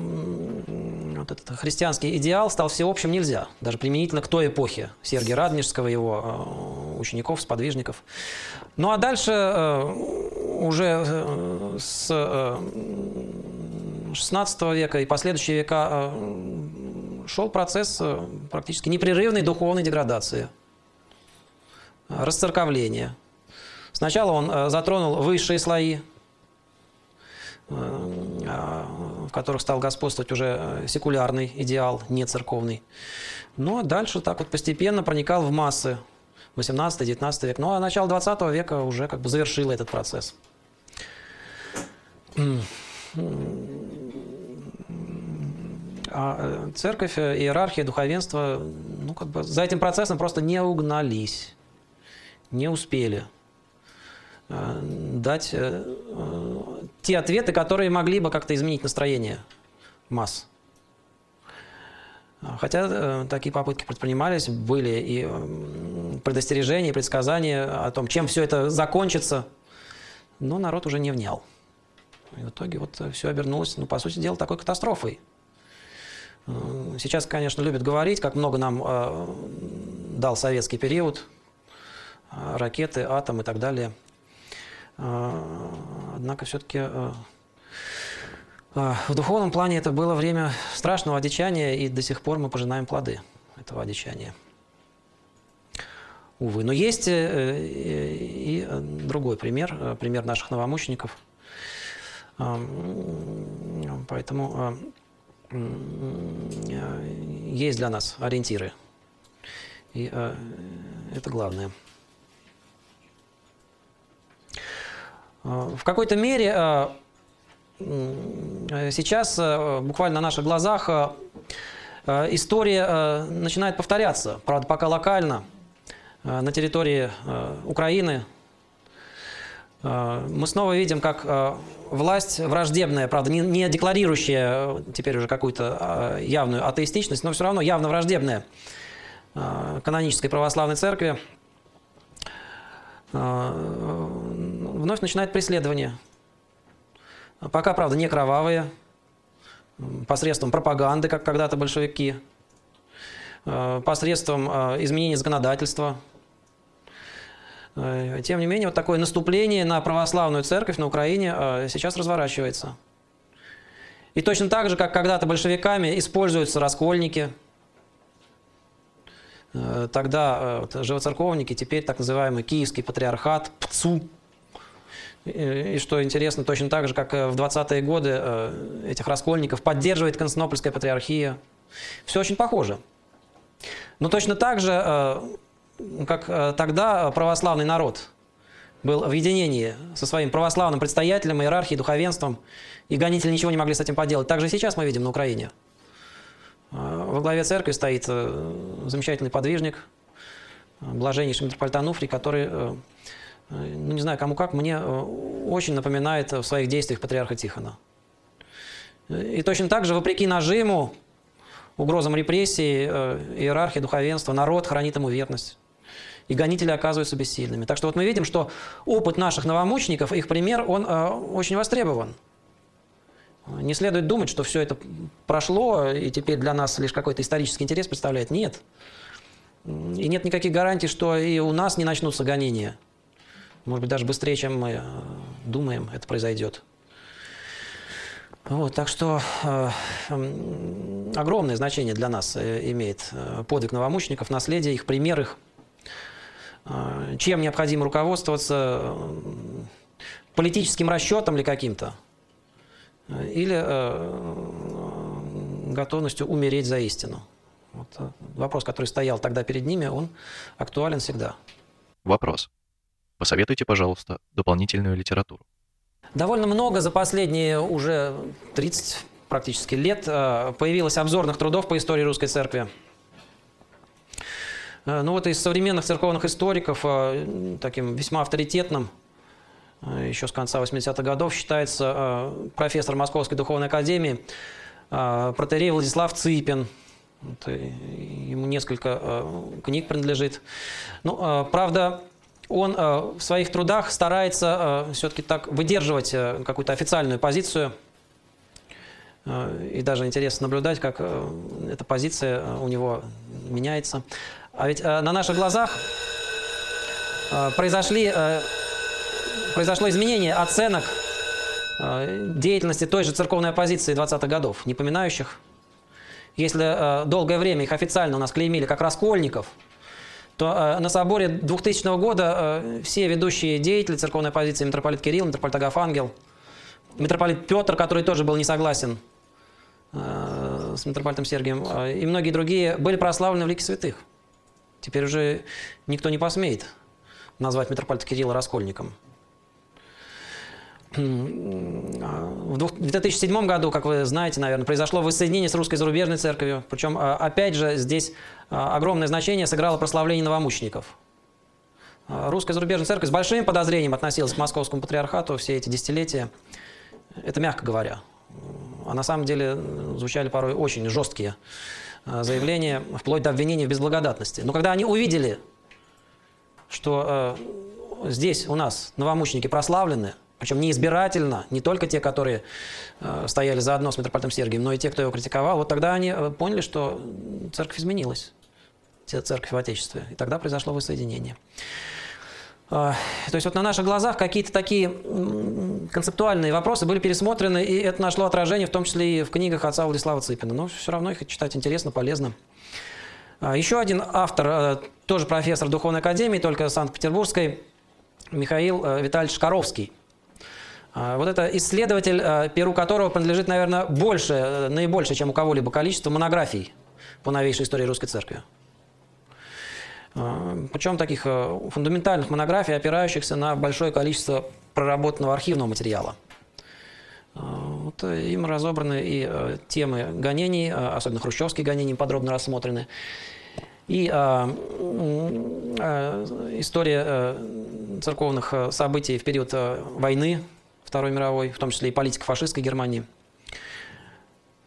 вот этот христианский идеал стал всеобщим нельзя, даже применительно к той эпохе Сергия Радонежского, его учеников, сподвижников. Ну а дальше э, уже э, с XVI э, века и последующие века шел процесс практически непрерывной духовной деградации, расцерковления. Сначала он затронул высшие слои, а которых стал господствовать уже секулярный идеал, не церковный. Но дальше так вот постепенно проникал в массы 18-19 век. Ну а начало 20 века уже как бы завершило этот процесс. А церковь, иерархия, духовенство, ну как бы за этим процессом просто не угнались, не успели дать те ответы, которые могли бы как-то изменить настроение масс. Хотя э, такие попытки предпринимались, были и предостережения, и предсказания о том, чем все это закончится, но народ уже не внял. И в итоге вот все обернулось, ну, по сути дела, такой катастрофой. Э, сейчас, конечно, любят говорить, как много нам э, дал советский период, э, ракеты, атом и так далее. Э, однако все-таки э, а, в духовном плане это было время страшного одичания, и до сих пор мы пожинаем плоды этого одичания. Увы. Но есть э, э, и другой пример, э, пример наших новомучеников. Поэтому есть для нас ориентиры. И это главное. В какой-то мере сейчас э, буквально на наших глазах э, э, история начинает повторяться, правда, пока локально, на территории Украины. Мы снова видим, как власть враждебная, правда, не декларирующая теперь уже какую-то явную атеистичность, но все равно явно враждебная канонической православной церкви, вновь начинает преследование Пока, правда, не кровавые, посредством пропаганды, как когда-то большевики, э, посредством э, изменения законодательства. Э, тем не менее, вот такое наступление на православную церковь на Украине сейчас разворачивается. И точно так же, как когда-то большевиками используются раскольники, тогда живоцерковники, теперь так называемый Киевский патриархат, ПЦУ – и что интересно, точно так же, как в 20-е годы э, этих раскольников поддерживает Константинопольская патриархия. Все очень похоже. Но точно так же, э, как э, тогда православный народ был в единении со своим православным предстоятелем, иерархией, духовенством, и гонители ничего не могли с этим поделать. Так же сейчас мы видим на Украине. Во главе церкви стоит замечательный подвижник, блаженнейший митрополит Ануфрий, который ну не знаю, кому как, мне э, очень напоминает в своих действиях патриарха Тихона. И точно так же, вопреки нажиму, угрозам репрессий, э, иерархии, духовенства, народ хранит ему верность. И гонители оказываются бессильными. Так что вот мы видим, что опыт наших новомучеников, их пример, он э, очень востребован. Не следует думать, что все это прошло, и теперь для нас лишь какой-то исторический интерес представляет. Нет. И нет никаких гарантий, что и у нас не начнутся гонения – может быть, даже быстрее, чем мы э, думаем, это произойдет. Вот, так что э, огромное значение для нас э, имеет э, подвиг новомучеников, наследие, их пример, их, э, чем необходимо руководствоваться, политическим расчетом ли каким-то, или готовностью умереть за истину. Вот, вопрос, который стоял тогда перед ними, он актуален всегда. Вопрос. Посоветуйте, пожалуйста, дополнительную литературу. Довольно много за последние уже 30 практически лет э, появилось обзорных трудов по истории русской церкви. Э, ну вот из современных церковных историков э, таким весьма авторитетным еще с конца 80-х годов считается профессор Московской духовной академии протерей Владислав Цыпин. Ему несколько книг принадлежит. Ну, правда, он э, в своих трудах старается э, все-таки так выдерживать э, какую-то официальную позицию. И даже интересно наблюдать, как эта позиция у него меняется. А ведь на наших глазах произошли, произошло изменение оценок деятельности той же церковной оппозиции 20-х годов, не поминающих. Если долгое время их официально у нас клеймили как раскольников – то э, на соборе 2000 года э, все ведущие деятели церковной оппозиции, митрополит Кирилл, митрополит Агафангел, митрополит Петр, который тоже был не согласен с митрополитом Сергием, и многие другие были прославлены в лике святых. Теперь уже никто не посмеет назвать митрополита Кирилла раскольником. В 2007 году, как вы знаете, наверное, произошло воссоединение с русской зарубежной церковью. Причем, опять же, здесь огромное значение сыграло прославление новомучеников. Русская зарубежная церковь с большим подозрением относилась к московскому патриархату все эти десятилетия. Это мягко говоря. А на самом деле звучали порой очень жесткие заявления, вплоть до обвинений в безблагодатности. Но когда они увидели, что здесь у нас новомученики прославлены, причем не избирательно, не только те, которые э, стояли заодно с митрополитом Сергием, но и те, кто его критиковал, вот тогда они э, поняли, что церковь изменилась, церковь в Отечестве, и тогда произошло воссоединение. А, то есть вот на наших глазах какие-то такие концептуальные вопросы были пересмотрены, и это нашло отражение в том числе и в книгах отца Владислава Цыпина. Но все равно их читать интересно, полезно. А, еще один автор, э, тоже профессор Духовной Академии, только Санкт-Петербургской, Михаил э, Витальевич Шкаровский. А, вот это исследователь, э, перу которого принадлежит, наверное, больше, наибольшее, чем у кого-либо количество монографий по новейшей истории русской церкви. А, Причем таких э, фундаментальных монографий, опирающихся на большое количество проработанного архивного материала. А, вот э, им разобраны и э, темы гонений, особенно хрущевские гонения, подробно рассмотрены. И а, история церковных событий в период войны Второй мировой, в том числе и политика фашистской Германии.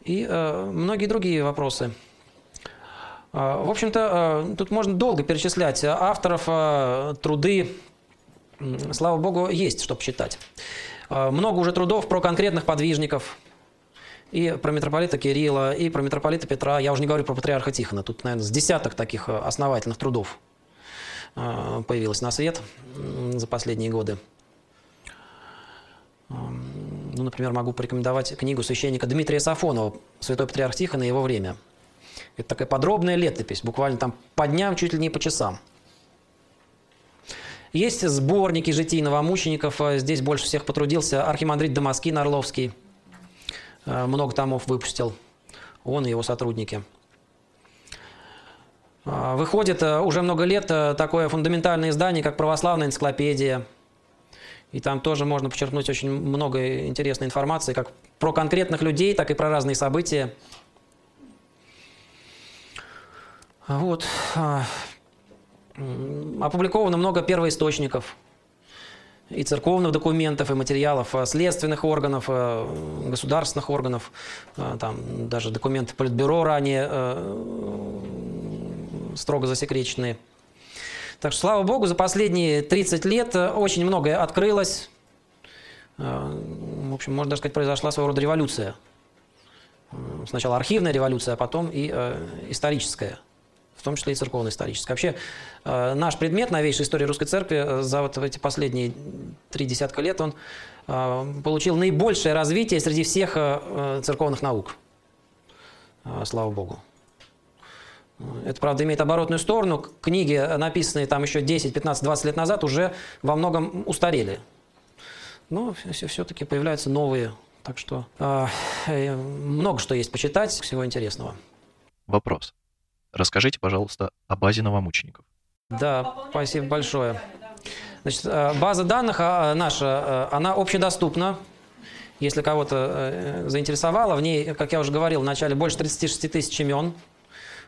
И многие другие вопросы – а, в общем-то, а, тут можно долго перечислять авторов, а, труды. Слава богу, есть, что почитать. Много уже трудов про конкретных подвижников. И про митрополита Кирилла, и про митрополита Петра. Я уже не говорю про патриарха Тихона. Тут, наверное, с десяток таких основательных трудов появилось на свет за последние годы. Ну, например, могу порекомендовать книгу священника Дмитрия Сафонова «Святой патриарх Тихон и его время». Это такая подробная летопись, буквально там по дням, чуть ли не по часам. Есть сборники житий новомучеников. Здесь больше всех потрудился архимандрит Дамаскин Орловский. Э, много томов выпустил. Он и его сотрудники. Э, выходит э, уже много лет такое фундаментальное издание, как «Православная энциклопедия». И там тоже можно подчеркнуть очень много интересной информации, как про конкретных людей, так и про разные события. Вот. А, опубликовано много первоисточников и церковных документов, и материалов а, следственных органов, а, государственных органов, там даже документы Политбюро ранее строго засекреченные. Так что, слава богу, за последние 30 лет очень многое открылось. В общем, можно даже сказать, произошла своего рода революция. Сначала архивная революция, а потом и историческая том числе и церковно-исторической. Вообще, э, наш предмет новейшей истории русской церкви э, за вот эти последние три десятка лет, он э, получил наибольшее развитие среди всех церковных наук. Слава Богу. Это, правда, имеет оборотную сторону. Книги, написанные там еще 10, 15, 20 лет назад, уже во многом устарели. Но все-таки появляются новые. Так что э, много что есть почитать, всего интересного. Вопрос. Расскажите, пожалуйста, о базе новомучеников. Да, спасибо большое. Значит, э, база данных а, наша, она общедоступна. Если кого-то э, заинтересовало, в ней, как я уже говорил, в начале больше 36 тысяч имен.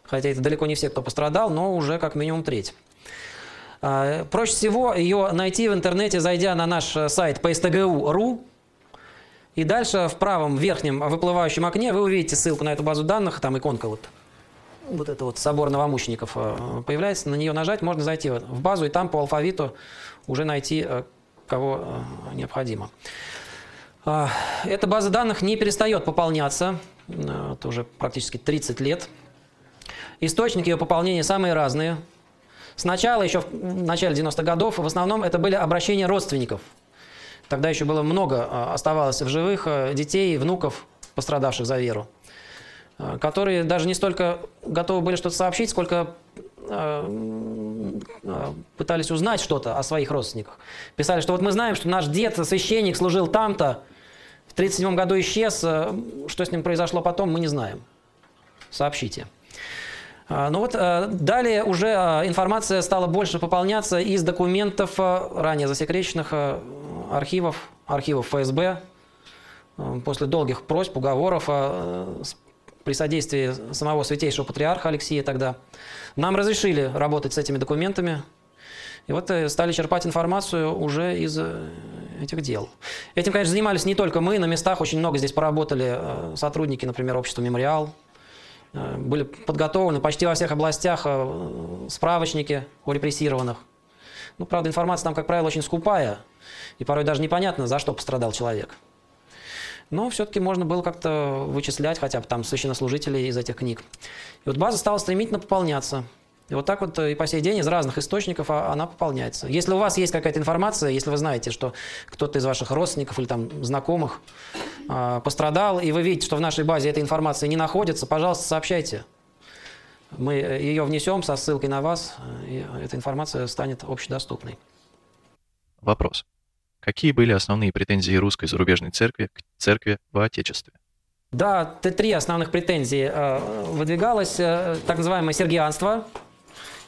Хотя это далеко не все, кто пострадал, но уже как минимум треть. Проще всего ее найти в интернете, зайдя на наш сайт pstgu.ru. И дальше в правом верхнем выплывающем окне вы увидите ссылку на эту базу данных, там иконка вот вот это вот собор новомучеников э, появляется, на нее нажать, можно зайти в базу и там по алфавиту уже найти, э, кого э, необходимо. А, эта база данных не перестает пополняться, это уже практически 30 лет. Источники ее пополнения самые разные. Сначала, еще в начале 90-х годов, в основном это были обращения родственников. Тогда еще было много, оставалось в живых детей, внуков, пострадавших за веру. Э, которые даже не столько готовы были что-то сообщить, сколько э, э, пытались узнать что-то о своих родственниках. Писали, что вот мы знаем, что наш дед, священник, служил там-то, 1937 году исчез. Что с ним произошло потом, мы не знаем. Сообщите. Ну вот далее уже информация стала больше пополняться из документов ранее засекреченных архивов, архивов ФСБ. После долгих просьб, уговоров при содействии самого святейшего патриарха Алексея тогда, нам разрешили работать с этими документами. И вот э, стали черпать информацию уже из э, этих дел. Этим, конечно, занимались не только мы, на местах очень много здесь поработали э, сотрудники, например, общества «Мемориал». Были подготовлены почти во всех областях справочники о репрессированных. Ну, правда, информация там, как правило, очень скупая, и порой даже непонятно, за что пострадал человек. Но все-таки можно было как-то вычислять хотя бы там священнослужителей из этих книг. И вот база стала стремительно пополняться. И вот так вот э, и по сей день из разных источников а, она пополняется. Если у вас есть какая-то информация, если вы знаете, что кто-то из ваших родственников или там знакомых э, пострадал, и вы видите, что в нашей базе этой информации не находится, пожалуйста, сообщайте. Мы э, ее внесем со ссылкой на вас, и эта информация станет общедоступной. Вопрос. Какие были основные претензии русской зарубежной церкви к церкви в Отечестве? Да, три основных претензии. Выдвигалось так называемое сергианство,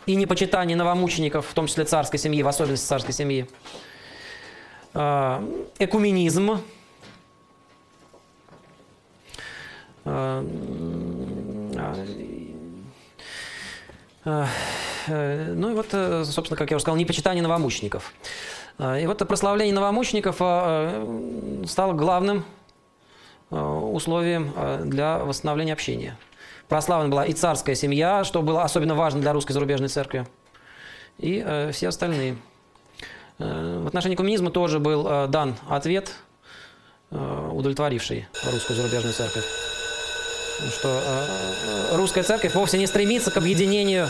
и непочитание новомучеников, в том числе царской семьи, в особенности царской семьи. А, экуменизм. А, а, ну и вот, э, собственно, как я уже сказал, непочитание новомучеников. И вот прославление новомучеников стало главным условием для восстановления общения. Прославлена была и царская семья, что было особенно важно для русской зарубежной церкви, и э, все остальные. Э, в отношении коммунизма тоже был э, дан ответ, э, удовлетворивший русскую зарубежную церковь. Что э, русская церковь вовсе не стремится к объединению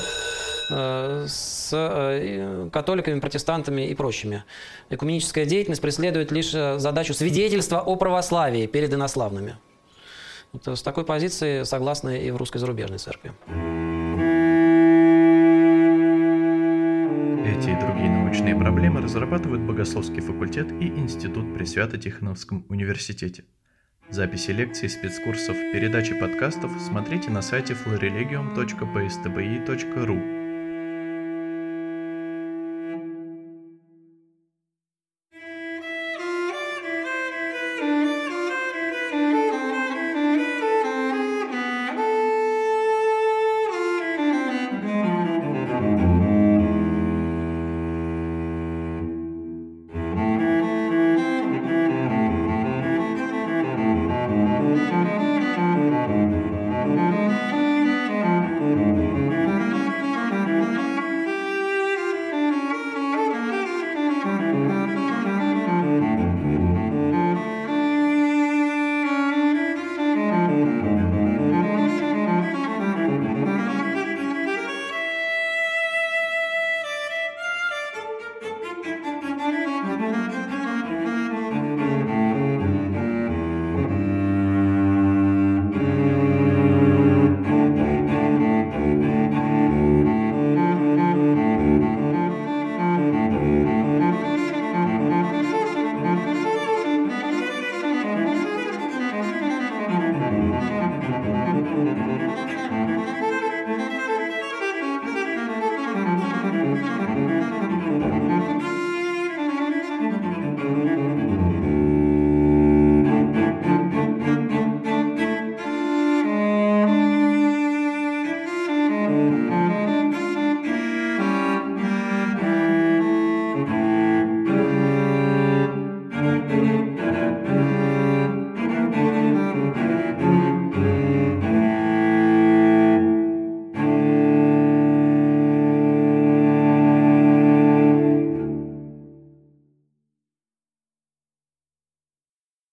э, с э, католиками, протестантами и прочими. Экуменическая деятельность преследует лишь э, задачу свидетельства о православии перед инославными. Вот с такой позиции согласны и в русской зарубежной церкви. Эти и другие научные проблемы разрабатывают Богословский факультет и Институт при Свято-Тихоновском университете. Записи лекций, спецкурсов, передачи подкастов смотрите на сайте florilegium.pstbi.ru